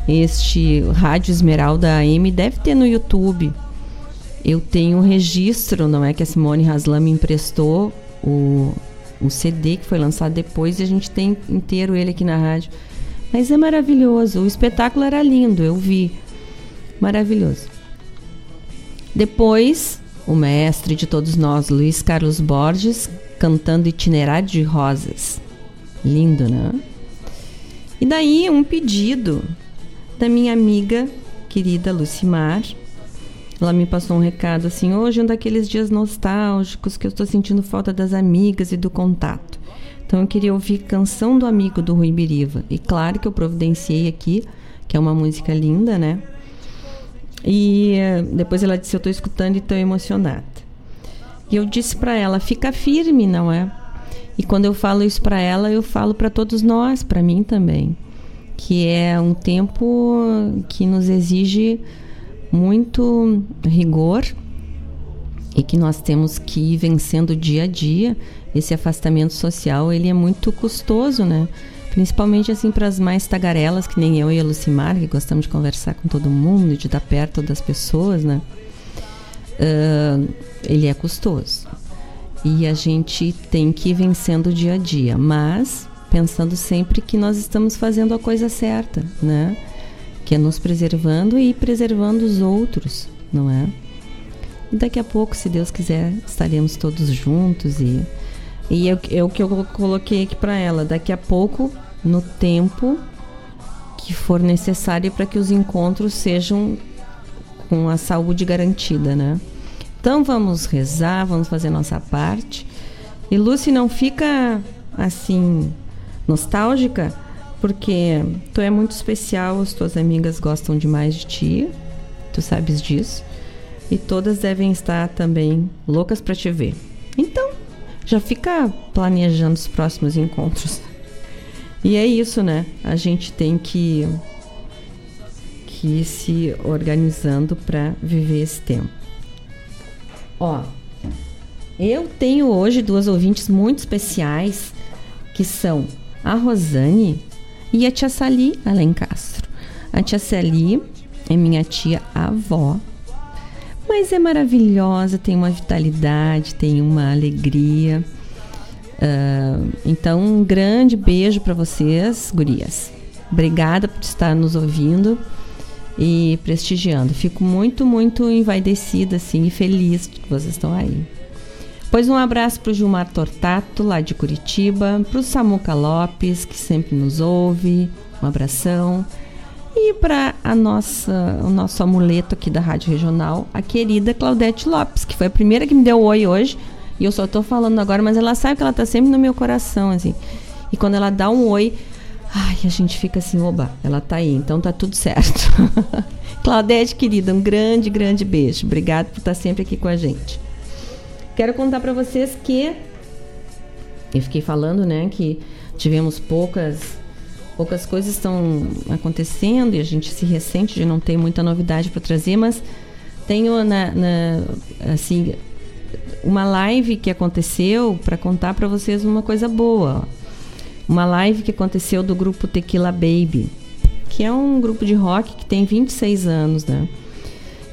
este Rádio Esmeralda AM, deve ter no YouTube. Eu tenho um registro, não é que a Simone Haslam me emprestou o, o CD que foi lançado depois e a gente tem inteiro ele aqui na rádio. Mas é maravilhoso, o espetáculo era lindo, eu vi. Maravilhoso. Depois o mestre de todos nós, Luiz Carlos Borges, cantando Itinerário de Rosas. Lindo, né? E daí um pedido da minha amiga querida Lucimar. Ela me passou um recado assim: hoje é um daqueles dias nostálgicos que eu estou sentindo falta das amigas e do contato. Então eu queria ouvir Canção do Amigo do Rui Biriva. E claro que eu providenciei aqui, que é uma música linda, né? E eh, depois ela disse: Eu estou escutando e estou emocionada. E eu disse para ela: Fica firme, não é? E quando eu falo isso para ela, eu falo para todos nós, para mim também, que é um tempo que nos exige muito rigor e que nós temos que ir vencendo dia a dia. Esse afastamento social, ele é muito custoso, né? Principalmente assim para as mais tagarelas, que nem eu e a Lucimar, que gostamos de conversar com todo mundo, de estar perto das pessoas, né? Uh, ele é custoso. E a gente tem que ir vencendo dia a dia, mas pensando sempre que nós estamos fazendo a coisa certa, né? Que é nos preservando e preservando os outros, não é? E daqui a pouco, se Deus quiser, estaremos todos juntos e e é, é o que eu coloquei aqui para ela. Daqui a pouco, no tempo que for necessário para que os encontros sejam com a saúde garantida, né? Então vamos rezar, vamos fazer nossa parte. E Lucy não fica assim nostálgica, porque tu é muito especial, as tuas amigas gostam demais de ti, tu sabes disso. E todas devem estar também loucas para te ver. Então, já fica planejando os próximos encontros. E é isso, né? A gente tem que que ir se organizando para viver esse tempo. Ó, eu tenho hoje duas ouvintes muito especiais que são a Rosane e a tia Sali Alencastro. A tia Sali é minha tia avó, mas é maravilhosa, tem uma vitalidade, tem uma alegria. Uh, então, um grande beijo para vocês, gurias. Obrigada por estar nos ouvindo e prestigiando. Fico muito, muito envaidecida assim e feliz que vocês estão aí. Pois um abraço para o Gilmar Tortato, lá de Curitiba, para o Samuca Lopes, que sempre nos ouve, um abração. E para a nossa, o nosso amuleto aqui da Rádio Regional, a querida Claudete Lopes, que foi a primeira que me deu oi hoje. E eu só estou falando agora, mas ela sabe que ela está sempre no meu coração, assim. E quando ela dá um oi, Ai, a gente fica assim, oba, ela tá aí, então tá tudo certo. Claudete, querida, um grande, grande beijo. Obrigada por estar sempre aqui com a gente. Quero contar para vocês que eu fiquei falando, né, que tivemos poucas poucas coisas estão acontecendo e a gente se ressente de não ter muita novidade para trazer, mas tenho na, na, assim uma live que aconteceu para contar para vocês uma coisa boa uma live que aconteceu do grupo Tequila Baby, que é um grupo de rock que tem 26 anos, né?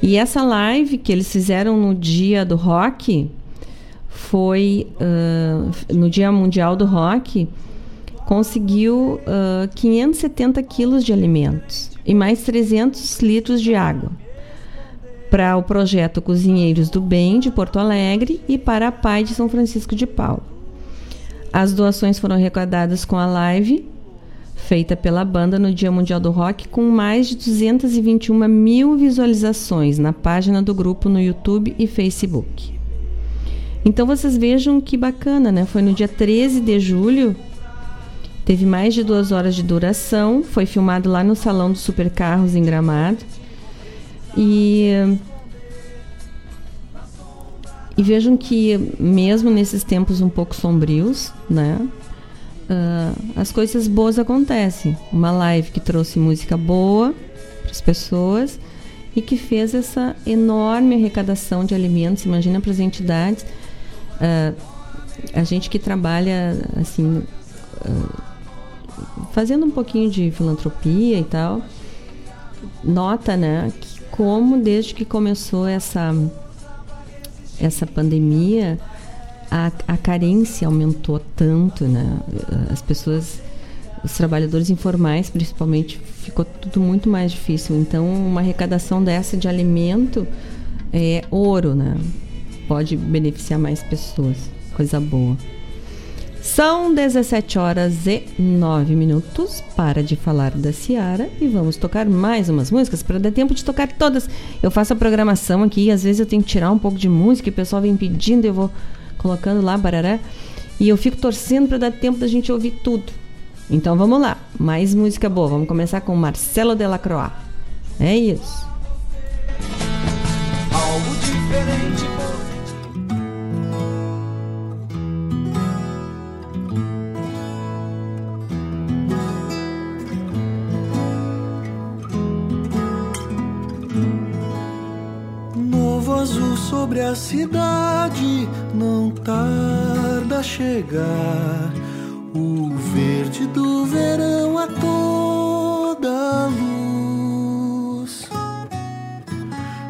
E essa live que eles fizeram no dia do rock foi uh, no Dia Mundial do Rock conseguiu uh, 570 quilos de alimentos e mais 300 litros de água para o projeto Cozinheiros do Bem de Porto Alegre e para a Pai de São Francisco de Paulo. As doações foram arrecadadas com a live feita pela banda no Dia Mundial do Rock, com mais de 221 mil visualizações na página do grupo no YouTube e Facebook. Então vocês vejam que bacana, né? Foi no dia 13 de julho, teve mais de duas horas de duração, foi filmado lá no Salão dos Supercarros em Gramado. E e vejam que, mesmo nesses tempos um pouco sombrios, né? Uh, as coisas boas acontecem. Uma live que trouxe música boa para as pessoas e que fez essa enorme arrecadação de alimentos. Imagina para as entidades. Uh, a gente que trabalha assim, uh, fazendo um pouquinho de filantropia e tal, nota, né, que como desde que começou essa essa pandemia, a, a carência aumentou tanto, né? As pessoas, os trabalhadores informais, principalmente, ficou tudo muito mais difícil. Então, uma arrecadação dessa de alimento é ouro, né? Pode beneficiar mais pessoas. Coisa boa. São 17 horas e 9 minutos. Para de falar da Ciara e vamos tocar mais umas músicas para dar tempo de tocar todas. Eu faço a programação aqui e às vezes eu tenho que tirar um pouco de música e o pessoal vem pedindo, eu vou colocando lá, barará. E eu fico torcendo para dar tempo da gente ouvir tudo. Então vamos lá, mais música boa. Vamos começar com Marcelo Delacroix. É isso. Sobre a cidade, não tarda a chegar. O verde do verão a toda luz.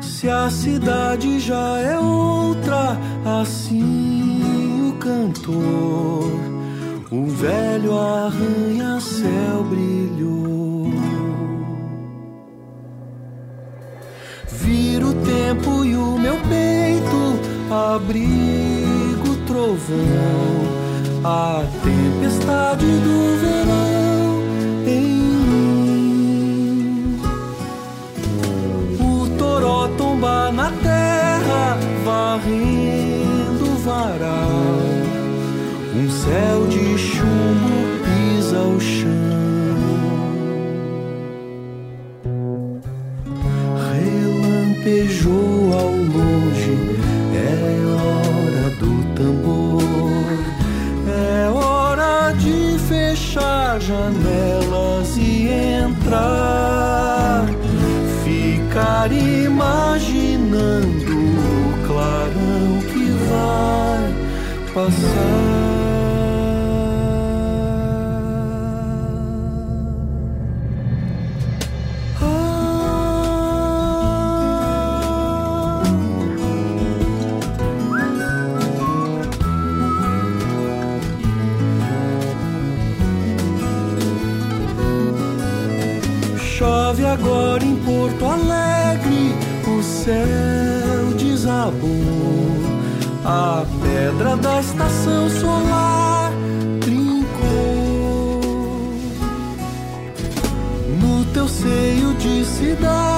Se a cidade já é outra, assim o cantor, o velho arranha-céu brilhou. O tempo e o meu peito abrigo trovão. A tempestade do verão em mim. O toró tomba na terra, varrendo o varal. Um céu de chumbo Relampejou ao longe, é hora do tambor. É hora de fechar janelas e entrar. Ficar imaginando o clarão que vai passar. A pedra da estação solar trincou. No teu seio de cidade,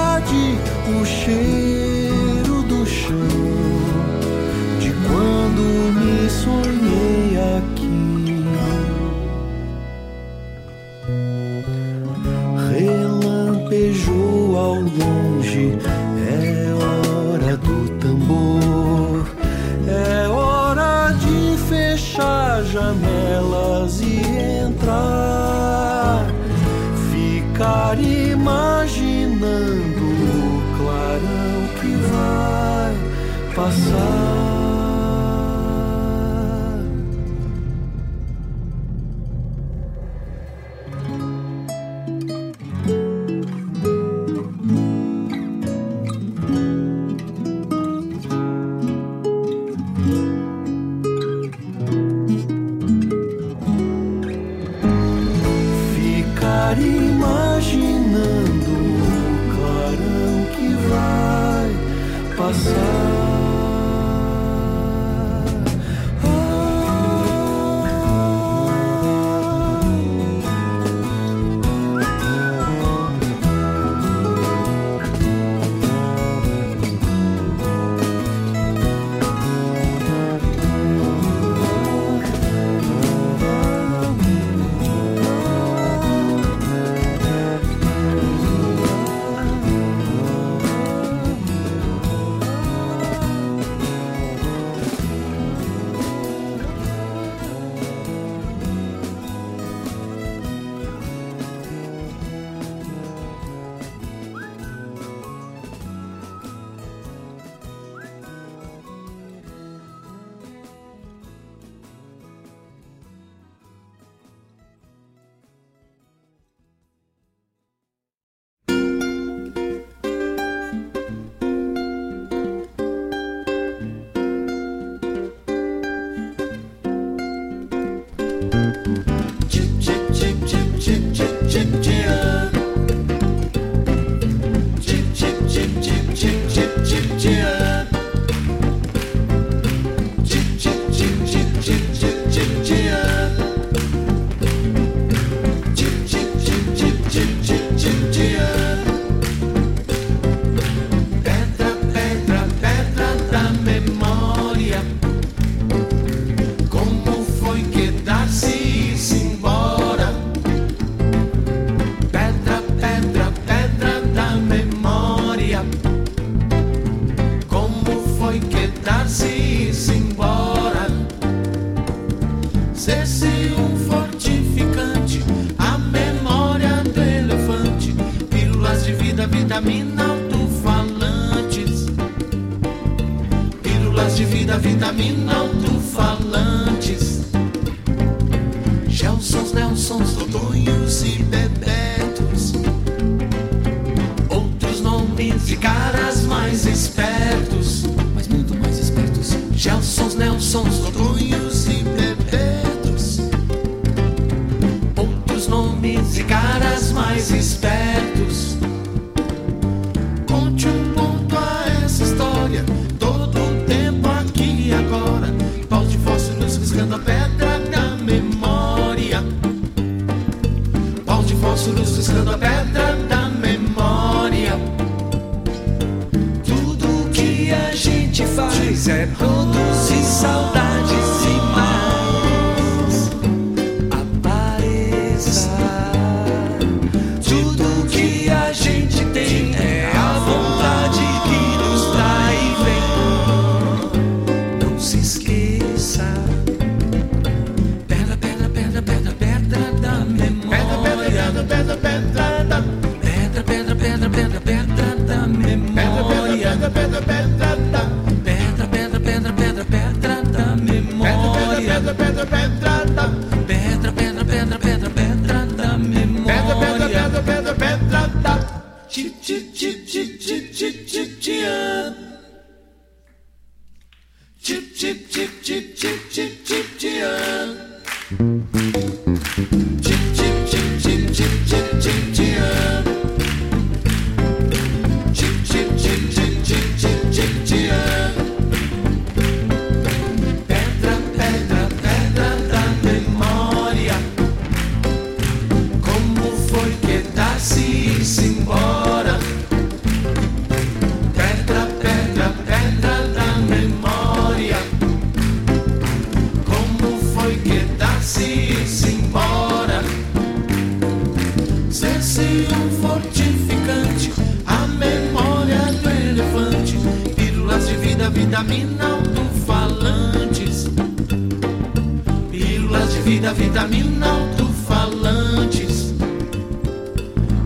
vida, vitamina, alto-falantes.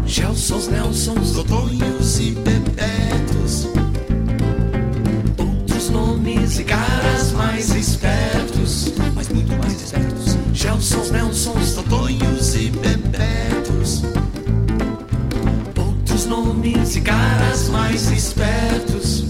Gelsons, Nelsons, Dodonhos e Bebetos. Outros nomes e caras mais espertos. Mas muito mais espertos. Gelsons, Nelsons, Dodonhos e Bebetos. Outros nomes e caras mais espertos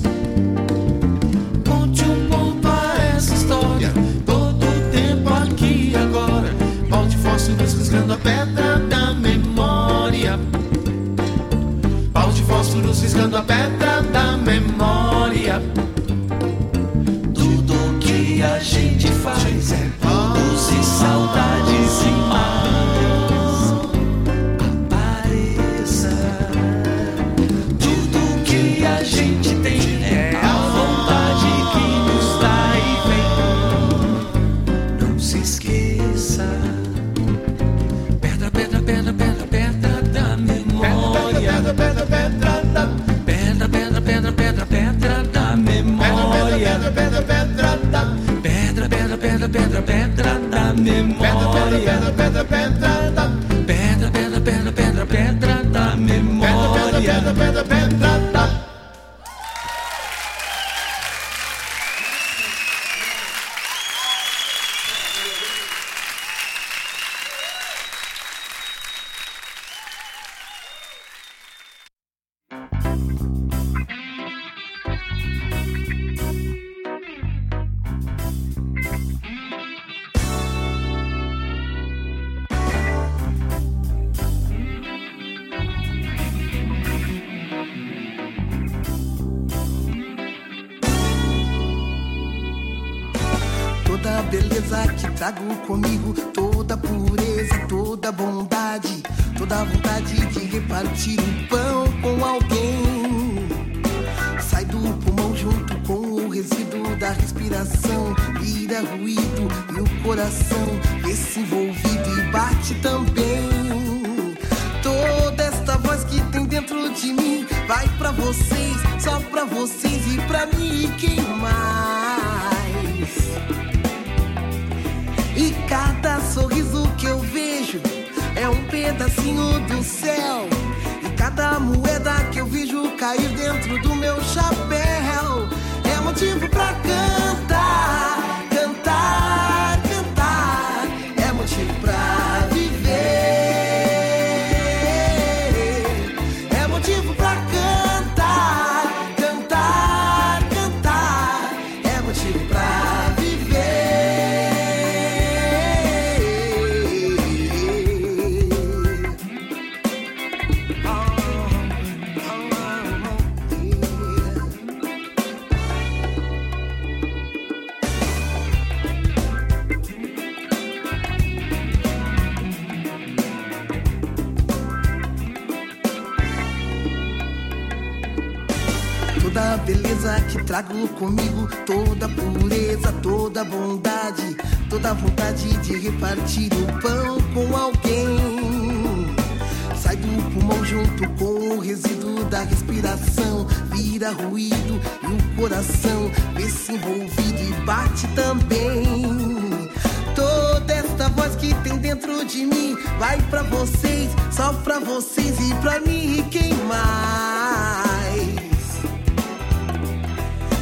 só pra vocês e pra mim quem mais.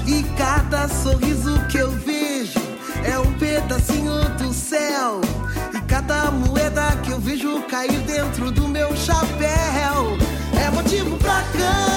E cada sorriso que eu vejo é um pedacinho do céu. E cada moeda que eu vejo cair dentro do meu chapéu é motivo pra cantar,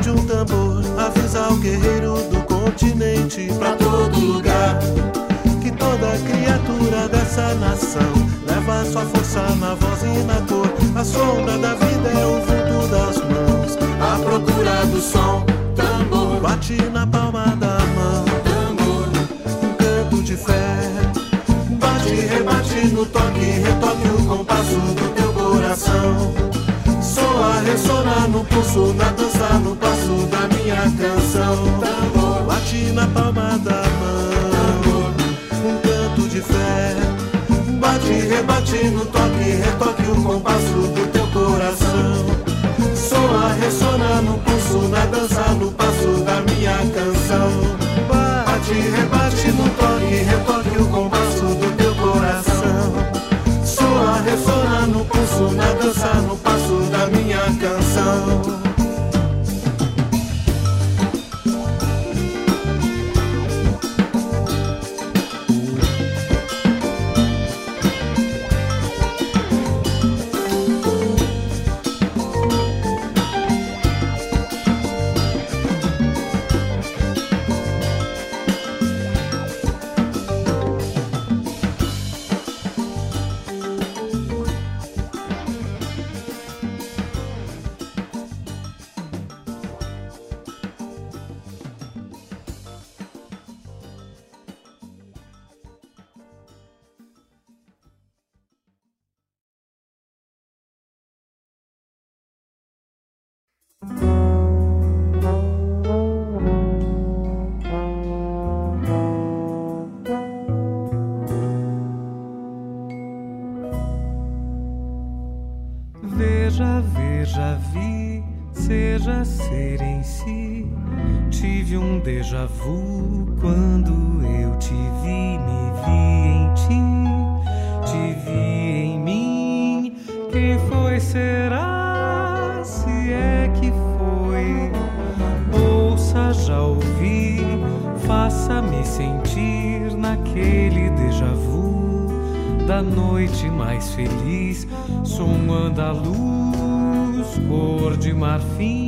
de um tambor avisa o guerreiro do continente pra todo lugar. Que toda criatura dessa nação leva sua força na voz e na cor. A sombra da vida é o vulto das mãos, a procura do som. Tambor bate na palma da mão. Tambor, um canto de fé. Bate, rebate no toque, retoque o compasso do teu coração a ressonar no pulso, na dança, no passo da minha canção. Tambor, bate na palma da mão, um canto de fé. Bate, rebate no toque, retoque o compasso do teu coração. Soa, ressona no pulso, na dança, no passo da minha canção. Bate, rebate no toque, retoque o compasso do teu coração alma ressona no pulso, na dança, no passo da minha canção. déjà vu quando eu te vi, me vi em ti, te vi em mim. Quem foi será se é que foi? Ouça, já ouvi, faça-me sentir naquele déjà vu da noite mais feliz, sonhando a luz cor de marfim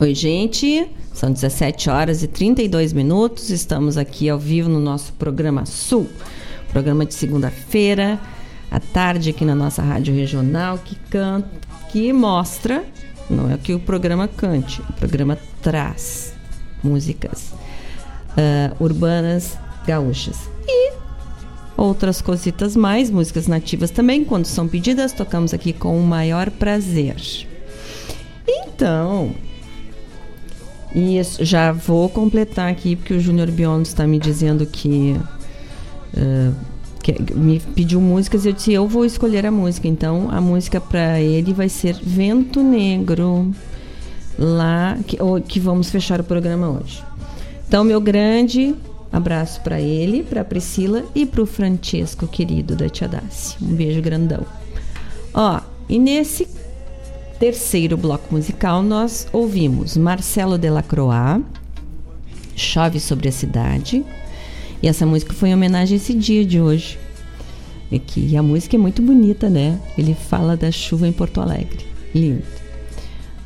Oi, gente. São 17 horas e 32 minutos. Estamos aqui ao vivo no nosso programa Sul, programa de segunda-feira, à tarde aqui na nossa rádio regional que canta, que mostra, não é que o programa cante, o programa traz músicas uh, urbanas gaúchas e outras cositas mais, músicas nativas também, quando são pedidas, tocamos aqui com o maior prazer. Então, e já vou completar aqui, porque o Júnior Biondo está me dizendo que, uh, que, me pediu músicas e eu disse: eu vou escolher a música. Então, a música para ele vai ser Vento Negro, lá que, que vamos fechar o programa hoje. Então, meu grande abraço para ele, para Priscila e para o Francesco, querido da Tia Dácia. Um beijo grandão. Ó, e nesse terceiro bloco musical, nós ouvimos Marcelo Delacroix, Chove sobre a Cidade. E essa música foi em homenagem a esse dia de hoje. E, que, a música é muito bonita, né? Ele fala da chuva em Porto Alegre. Lindo.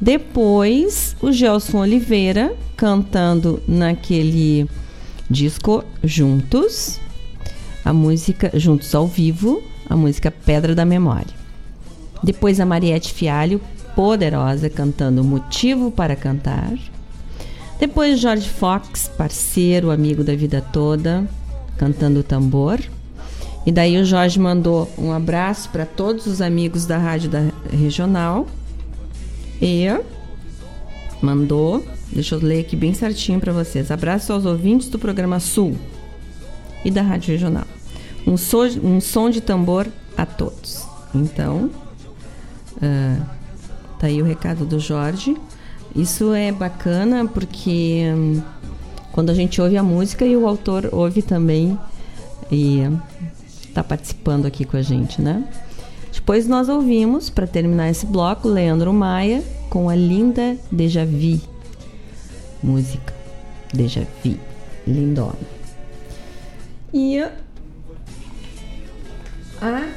Depois, o Gelson Oliveira cantando naquele disco Juntos, a música Juntos ao Vivo, a música Pedra da Memória. Depois a Mariette Fialho poderosa cantando Motivo para Cantar. Depois Jorge Fox, parceiro, amigo da vida toda, cantando tambor. E daí o Jorge mandou um abraço para todos os amigos da rádio da regional. E mandou, deixa eu ler aqui bem certinho para vocês. Abraço aos ouvintes do programa Sul e da rádio regional. Um, so, um som de tambor a todos. Então, uh, Tá aí o recado do Jorge. Isso é bacana porque hum, quando a gente ouve a música e o autor ouve também e está participando aqui com a gente, né? Depois nós ouvimos, para terminar esse bloco, Leandro Maia com a linda Deja Vu. Música Deja Vu. Lindona. E a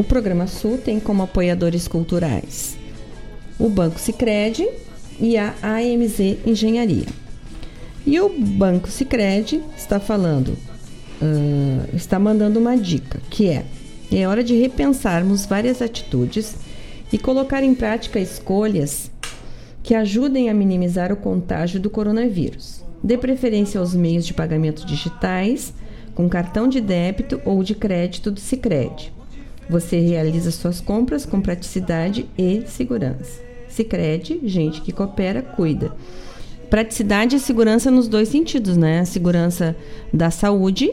o programa Sul tem como apoiadores culturais o Banco Sicredi e a AMZ Engenharia. E o Banco Sicredi está falando, uh, está mandando uma dica, que é é hora de repensarmos várias atitudes e colocar em prática escolhas que ajudem a minimizar o contágio do coronavírus. Dê preferência aos meios de pagamento digitais, com cartão de débito ou de crédito do Sicredi. Você realiza suas compras com praticidade e segurança. Sicredi, gente que coopera, cuida. Praticidade e segurança nos dois sentidos, né? Segurança da saúde,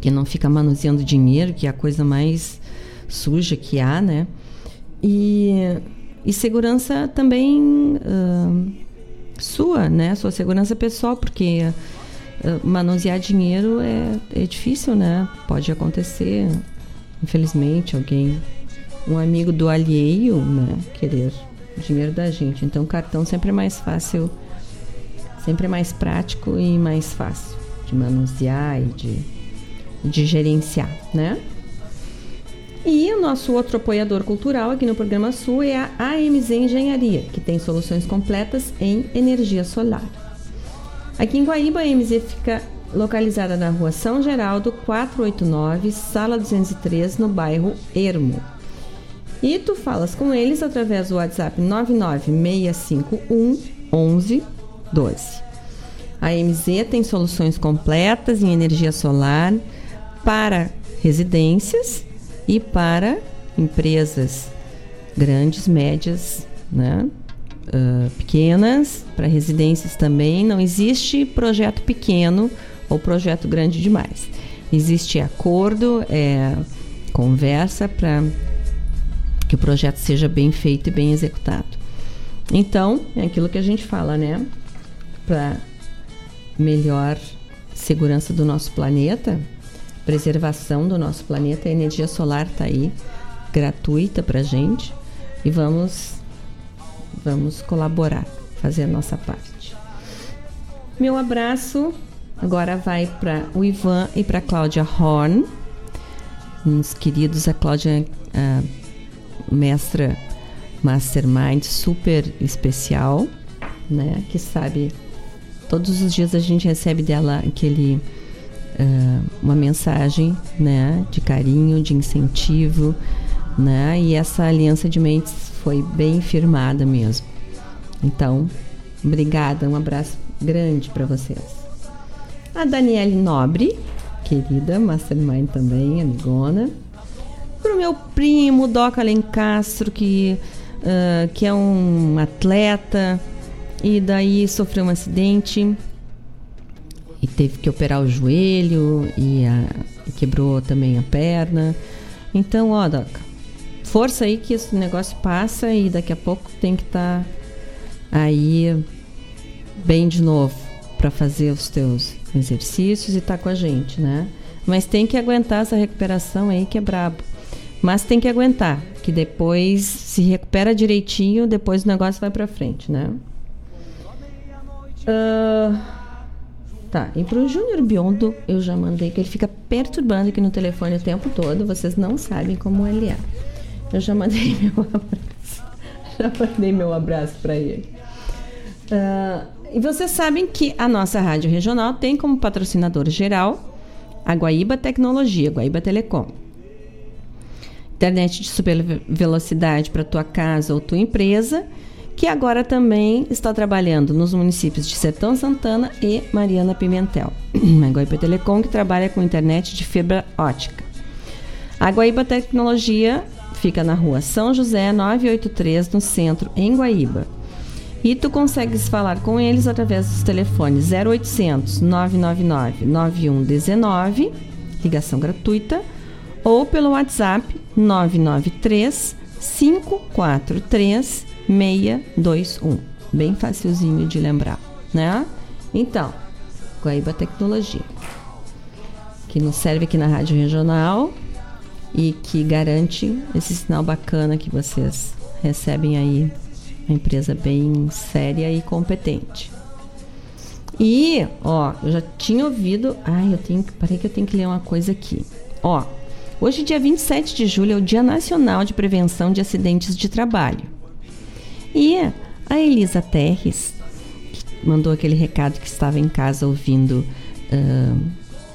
que não fica manuseando dinheiro, que é a coisa mais suja que há, né? E, e segurança também uh, sua, né? Sua segurança pessoal, porque uh, manusear dinheiro é, é difícil, né? Pode acontecer, infelizmente, alguém, um amigo do alheio, né? Querer dinheiro da gente. Então, cartão sempre é mais fácil, sempre é mais prático e mais fácil de manusear e de, de gerenciar, né? E o nosso outro apoiador cultural aqui no programa Sul é a AMZ Engenharia, que tem soluções completas em energia solar. Aqui em Guaíba, a AMZ fica localizada na rua São Geraldo, 489, sala 203, no bairro Ermo. E tu falas com eles através do WhatsApp 99651 1112. A MZ tem soluções completas em energia solar para residências e para empresas grandes, médias, né? Uh, pequenas, para residências também. Não existe projeto pequeno ou projeto grande demais. Existe acordo, é, conversa para que o projeto seja bem feito e bem executado. Então, é aquilo que a gente fala, né? Para melhor segurança do nosso planeta, preservação do nosso planeta. A energia solar está aí, gratuita para gente. E vamos, vamos colaborar, fazer a nossa parte. Meu abraço agora vai para o Ivan e para Cláudia Horn. Uns queridos, a Cláudia, a mestra mastermind super especial, né? Que sabe, todos os dias a gente recebe dela aquele uh, uma mensagem né, de carinho, de incentivo, né? E essa aliança de mentes foi bem firmada mesmo. Então, obrigada, um abraço grande para vocês. A Daniele Nobre, querida Mastermind também, amigona. Para o meu primo, Doca Alencastro, que, uh, que é um atleta e daí sofreu um acidente e teve que operar o joelho e, a, e quebrou também a perna. Então, ó, Doca, força aí que esse negócio passa e daqui a pouco tem que estar tá aí bem de novo para fazer os teus exercícios e estar tá com a gente, né? Mas tem que aguentar essa recuperação aí que é brabo. Mas tem que aguentar, que depois se recupera direitinho, depois o negócio vai para frente, né? Uh, Tá, e pro Júnior Biondo eu já mandei que ele fica perturbando aqui no telefone o tempo todo, vocês não sabem como ele é. Eu já mandei meu abraço. Já mandei meu abraço para ele. Uh, e vocês sabem que a nossa rádio regional tem como patrocinador geral a Guaíba Tecnologia, Guaíba Telecom. Internet de super velocidade para tua casa ou tua empresa que agora também está trabalhando nos municípios de Sertão Santana e Mariana Pimentel. A Guaíba Telecom que trabalha com internet de fibra ótica. A Guaíba Tecnologia fica na rua São José 983, no centro, em Guaíba. E tu consegues falar com eles através dos telefones 0800 999 9119, ligação gratuita, ou pelo WhatsApp 993 543 621. Bem facilzinho de lembrar, né? Então, Guaíba Tecnologia, que nos serve aqui na Rádio Regional e que garante esse sinal bacana que vocês recebem aí, uma empresa bem séria e competente. E, ó, eu já tinha ouvido. Ai, eu tenho. Parei que eu tenho que ler uma coisa aqui. Ó, hoje, dia 27 de julho, é o Dia Nacional de Prevenção de Acidentes de Trabalho. E a Elisa Terres, que mandou aquele recado que estava em casa ouvindo uh,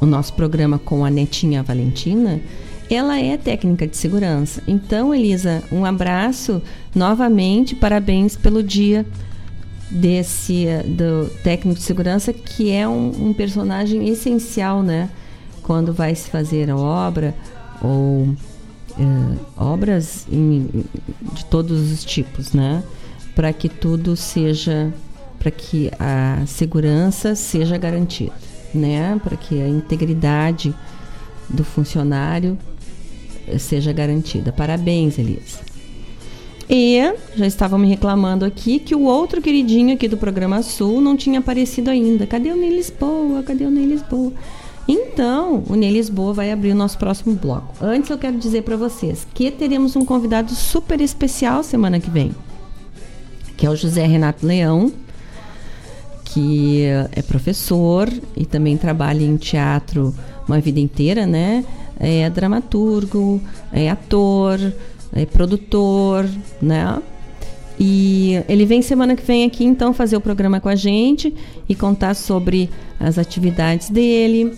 o nosso programa com a netinha Valentina, ela é técnica de segurança. Então, Elisa, um abraço novamente, parabéns pelo dia desse do técnico de segurança que é um, um personagem essencial, né? Quando vai se fazer a obra ou uh, obras em, de todos os tipos, né? para que tudo seja, para que a segurança seja garantida, né? Para que a integridade do funcionário seja garantida. Parabéns, Elisa. E já estavam me reclamando aqui que o outro queridinho aqui do programa Sul não tinha aparecido ainda. Cadê o Ney Lisboa? Cadê o Ney Lisboa? Então, o Ney Lisboa vai abrir o nosso próximo bloco. Antes eu quero dizer para vocês que teremos um convidado super especial semana que vem, que é o José Renato Leão, que é professor e também trabalha em teatro uma vida inteira, né? É dramaturgo, é ator, é produtor, né? E ele vem semana que vem aqui então fazer o programa com a gente e contar sobre as atividades dele,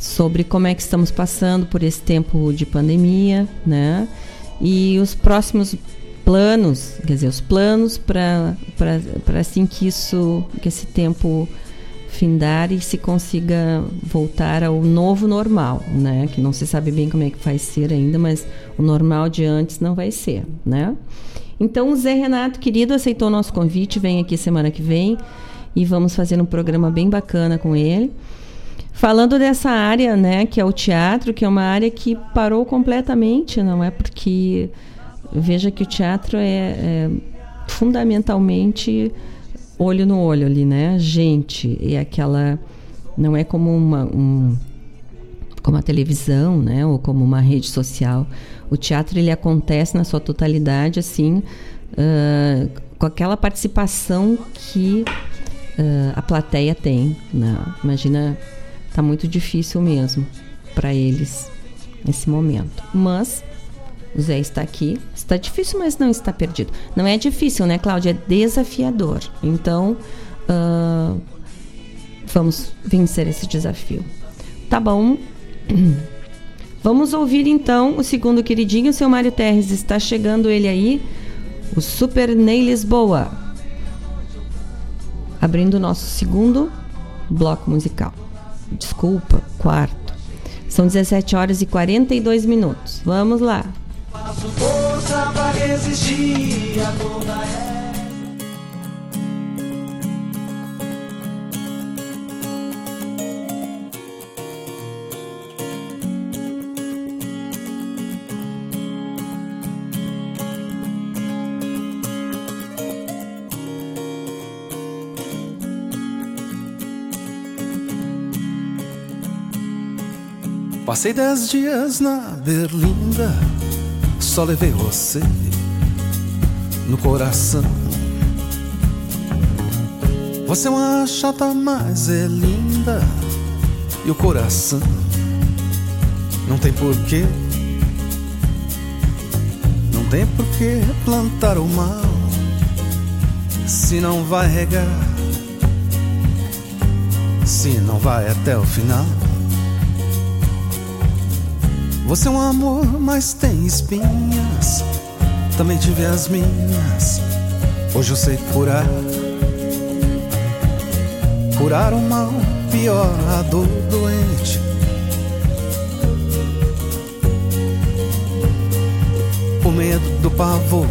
sobre como é que estamos passando por esse tempo de pandemia, né? E os próximos planos, quer dizer, os planos para assim que isso, que esse tempo findar e se consiga voltar ao novo normal, né? Que não se sabe bem como é que vai ser ainda, mas o normal de antes não vai ser, né? Então o Zé Renato, querido, aceitou nosso convite, vem aqui semana que vem e vamos fazer um programa bem bacana com ele. Falando dessa área, né, que é o teatro, que é uma área que parou completamente, não é? Porque veja que o teatro é, é fundamentalmente olho no olho ali, né? Gente, e aquela não é como uma um, como a televisão, né, ou como uma rede social. O teatro ele acontece na sua totalidade assim, uh, com aquela participação que uh, a plateia tem. Né? Imagina, tá muito difícil mesmo para eles nesse momento. Mas o Zé está aqui. Está difícil, mas não está perdido. Não é difícil, né, Cláudia? É desafiador. Então, uh, vamos vencer esse desafio. Tá bom. Vamos ouvir então o segundo queridinho, seu Mário Terres. Está chegando ele aí, o Super Ney Lisboa. Abrindo o nosso segundo bloco musical. Desculpa, quarto. São 17 horas e 42 minutos. Vamos lá. Faço força pra resistir a toda essa. Passei dez dias na Berlinda, só levei você no coração. Você é uma chata, mas é linda, e o coração não tem porquê. Não tem porquê plantar o mal se não vai regar, se não vai até o final. Você é um amor, mas tem espinhas. Também tive as minhas. Hoje eu sei curar. Curar o mal, pior a dor doente. O medo do pavor.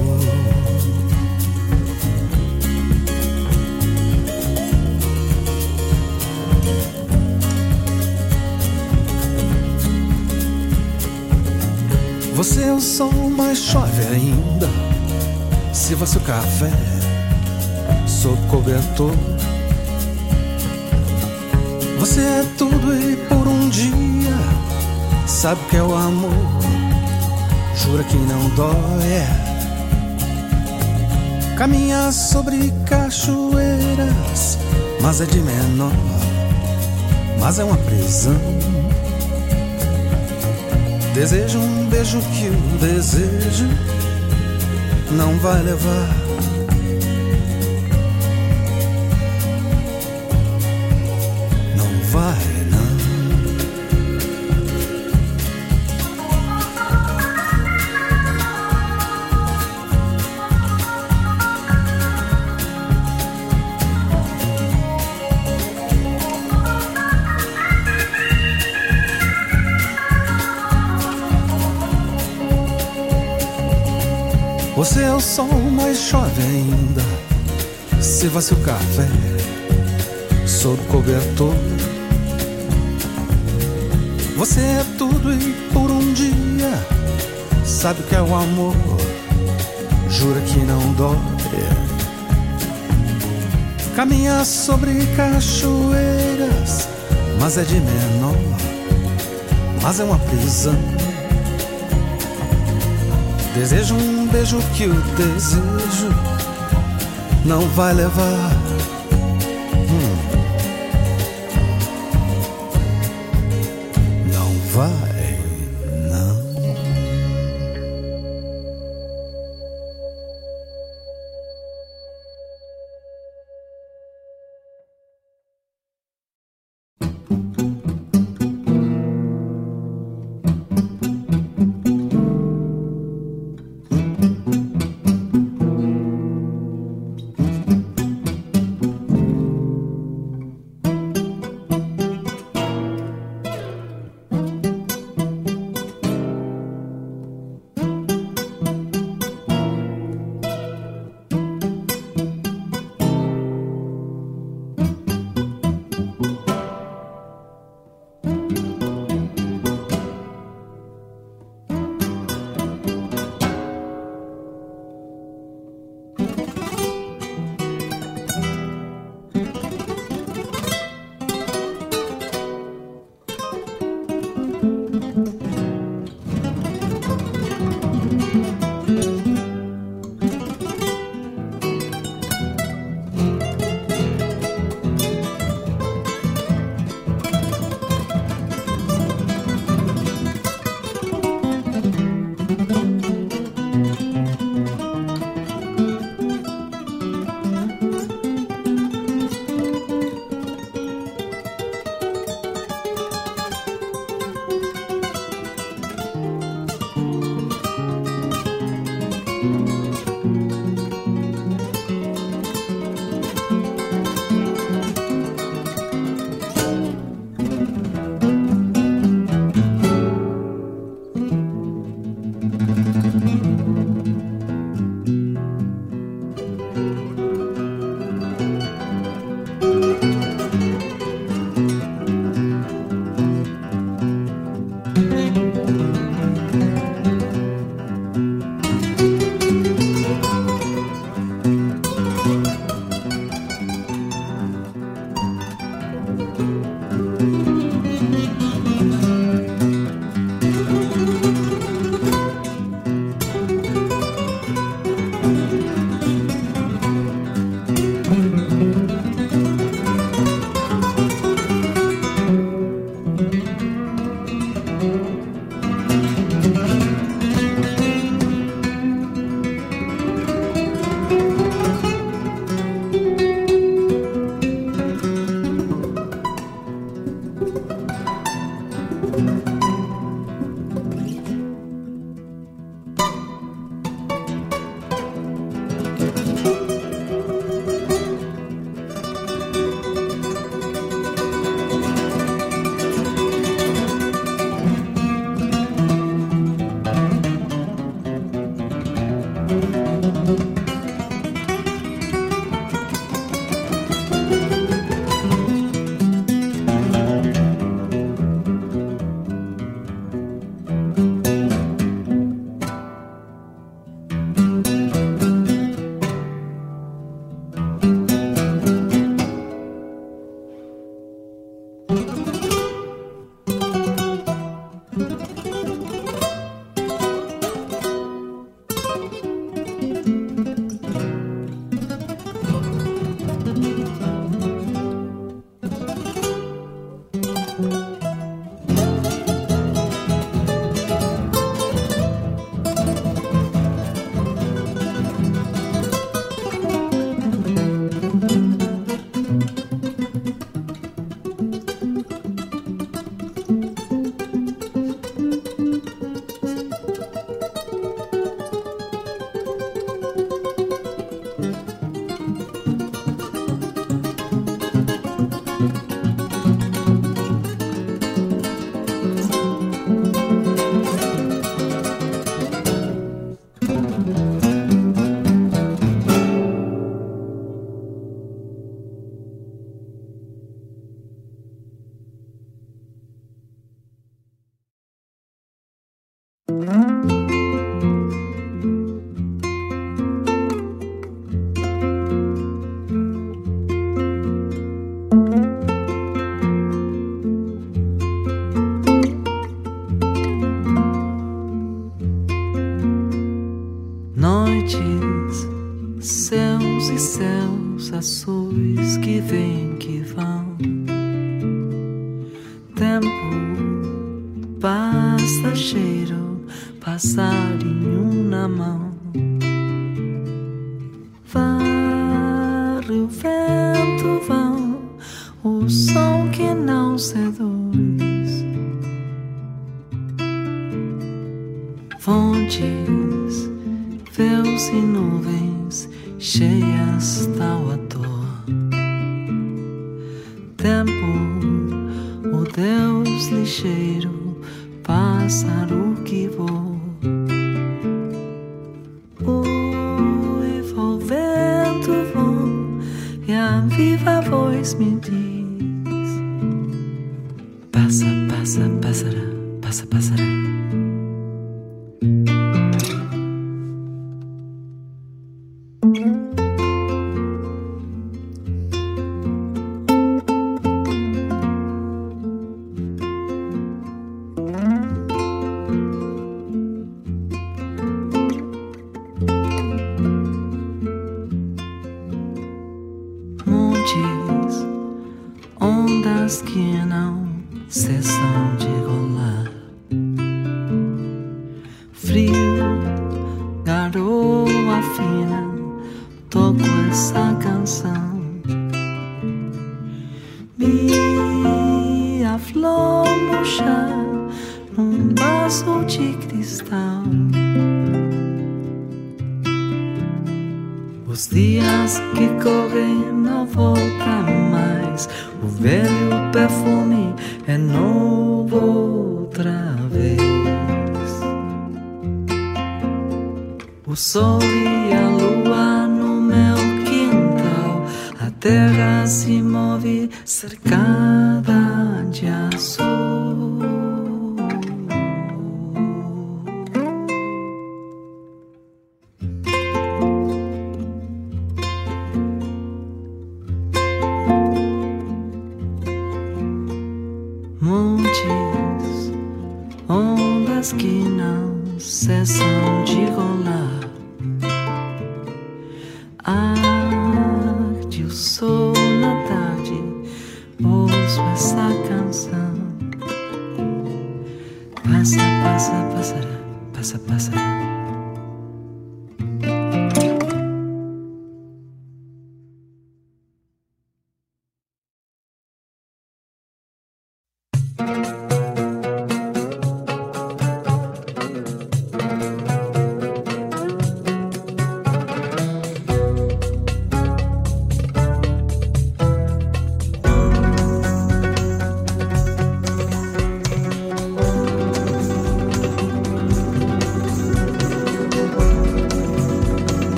Você é o sol, mas chove ainda. Sirva-se o café, sou cobertor. Você é tudo e por um dia sabe que é o amor. Jura que não dói. Caminha sobre cachoeiras, mas é de menor, mas é uma prisão. Desejo um beijo que o desejo não vai levar. Sirva-se o café sob cobertor. Você é tudo e por um dia sabe o que é o amor. jura que não dói. Caminha sobre cachoeiras, mas é de menor, mas é uma prisão. Desejo um beijo que o desejo não vai levar.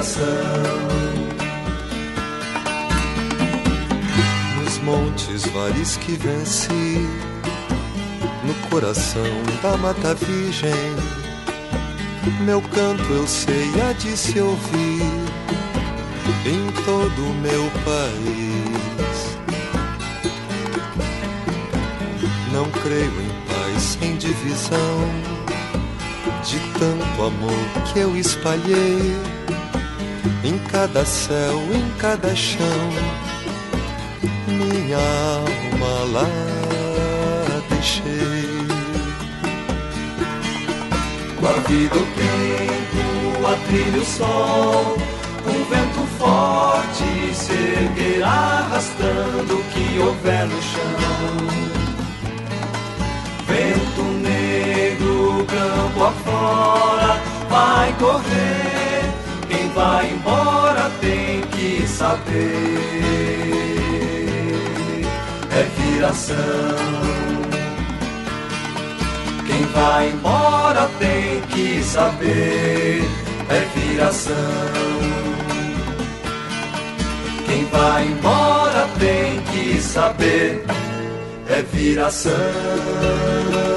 Viração. Nos montes, vales que venci, no coração da mata virgem. Meu canto eu sei há de se ouvir em todo o meu país. Não creio em paz sem divisão, de tanto amor que eu espalhei em cada céu, em cada chão. Minha alma lá deixei. Com a vida, o tempo, a trilha, o sol. Um vento forte se arrastando o que houver no chão. Vento negro, campo afora, vai correr. Vai embora tem que saber. É viração. Quem vai embora tem que saber. É viração. Quem vai embora tem que saber. É viração.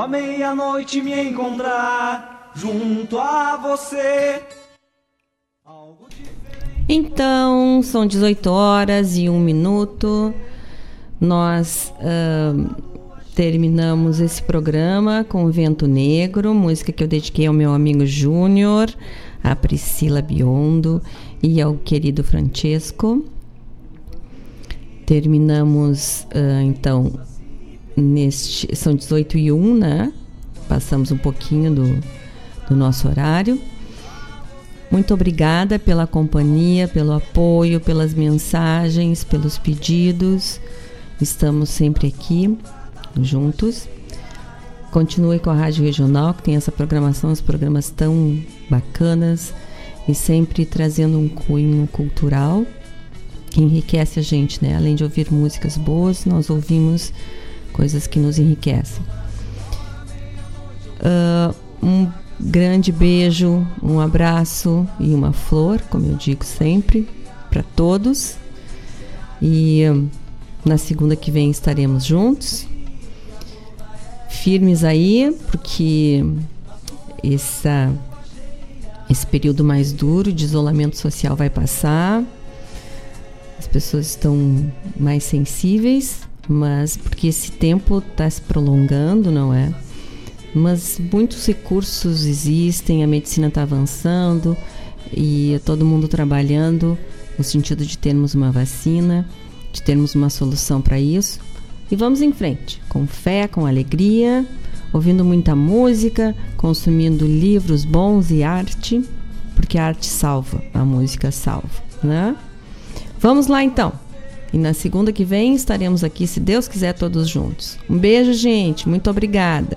A meia-noite me encontrar junto a você. Então, são 18 horas e um minuto. Nós ahn, terminamos esse programa com Vento Negro, música que eu dediquei ao meu amigo Júnior, a Priscila Biondo e ao querido Francesco. Terminamos, ah, então, neste. São 18 e 1, né? Passamos um pouquinho do, do nosso horário. Muito obrigada pela companhia, pelo apoio, pelas mensagens, pelos pedidos. Estamos sempre aqui juntos. Continue com a Rádio Regional, que tem essa programação, os programas tão bacanas e sempre trazendo um cunho cultural que enriquece a gente, né? Além de ouvir músicas boas, nós ouvimos coisas que nos enriquecem. Ah, um grande beijo, um abraço e uma flor, como eu digo sempre, para todos. E hum, na segunda que vem estaremos juntos. Firmes aí, porque essa, esse período mais duro de isolamento social vai passar. As pessoas estão mais sensíveis, mas porque esse tempo está se prolongando, não é? Mas muitos recursos existem, a medicina está avançando e todo mundo trabalhando no sentido de termos uma vacina, de termos uma solução para isso. E vamos em frente, com fé, com alegria, ouvindo muita música, consumindo livros bons e arte, porque a arte salva, a música salva, né? Vamos lá então. E na segunda que vem estaremos aqui, se Deus quiser, todos juntos. Um beijo, gente. Muito obrigada.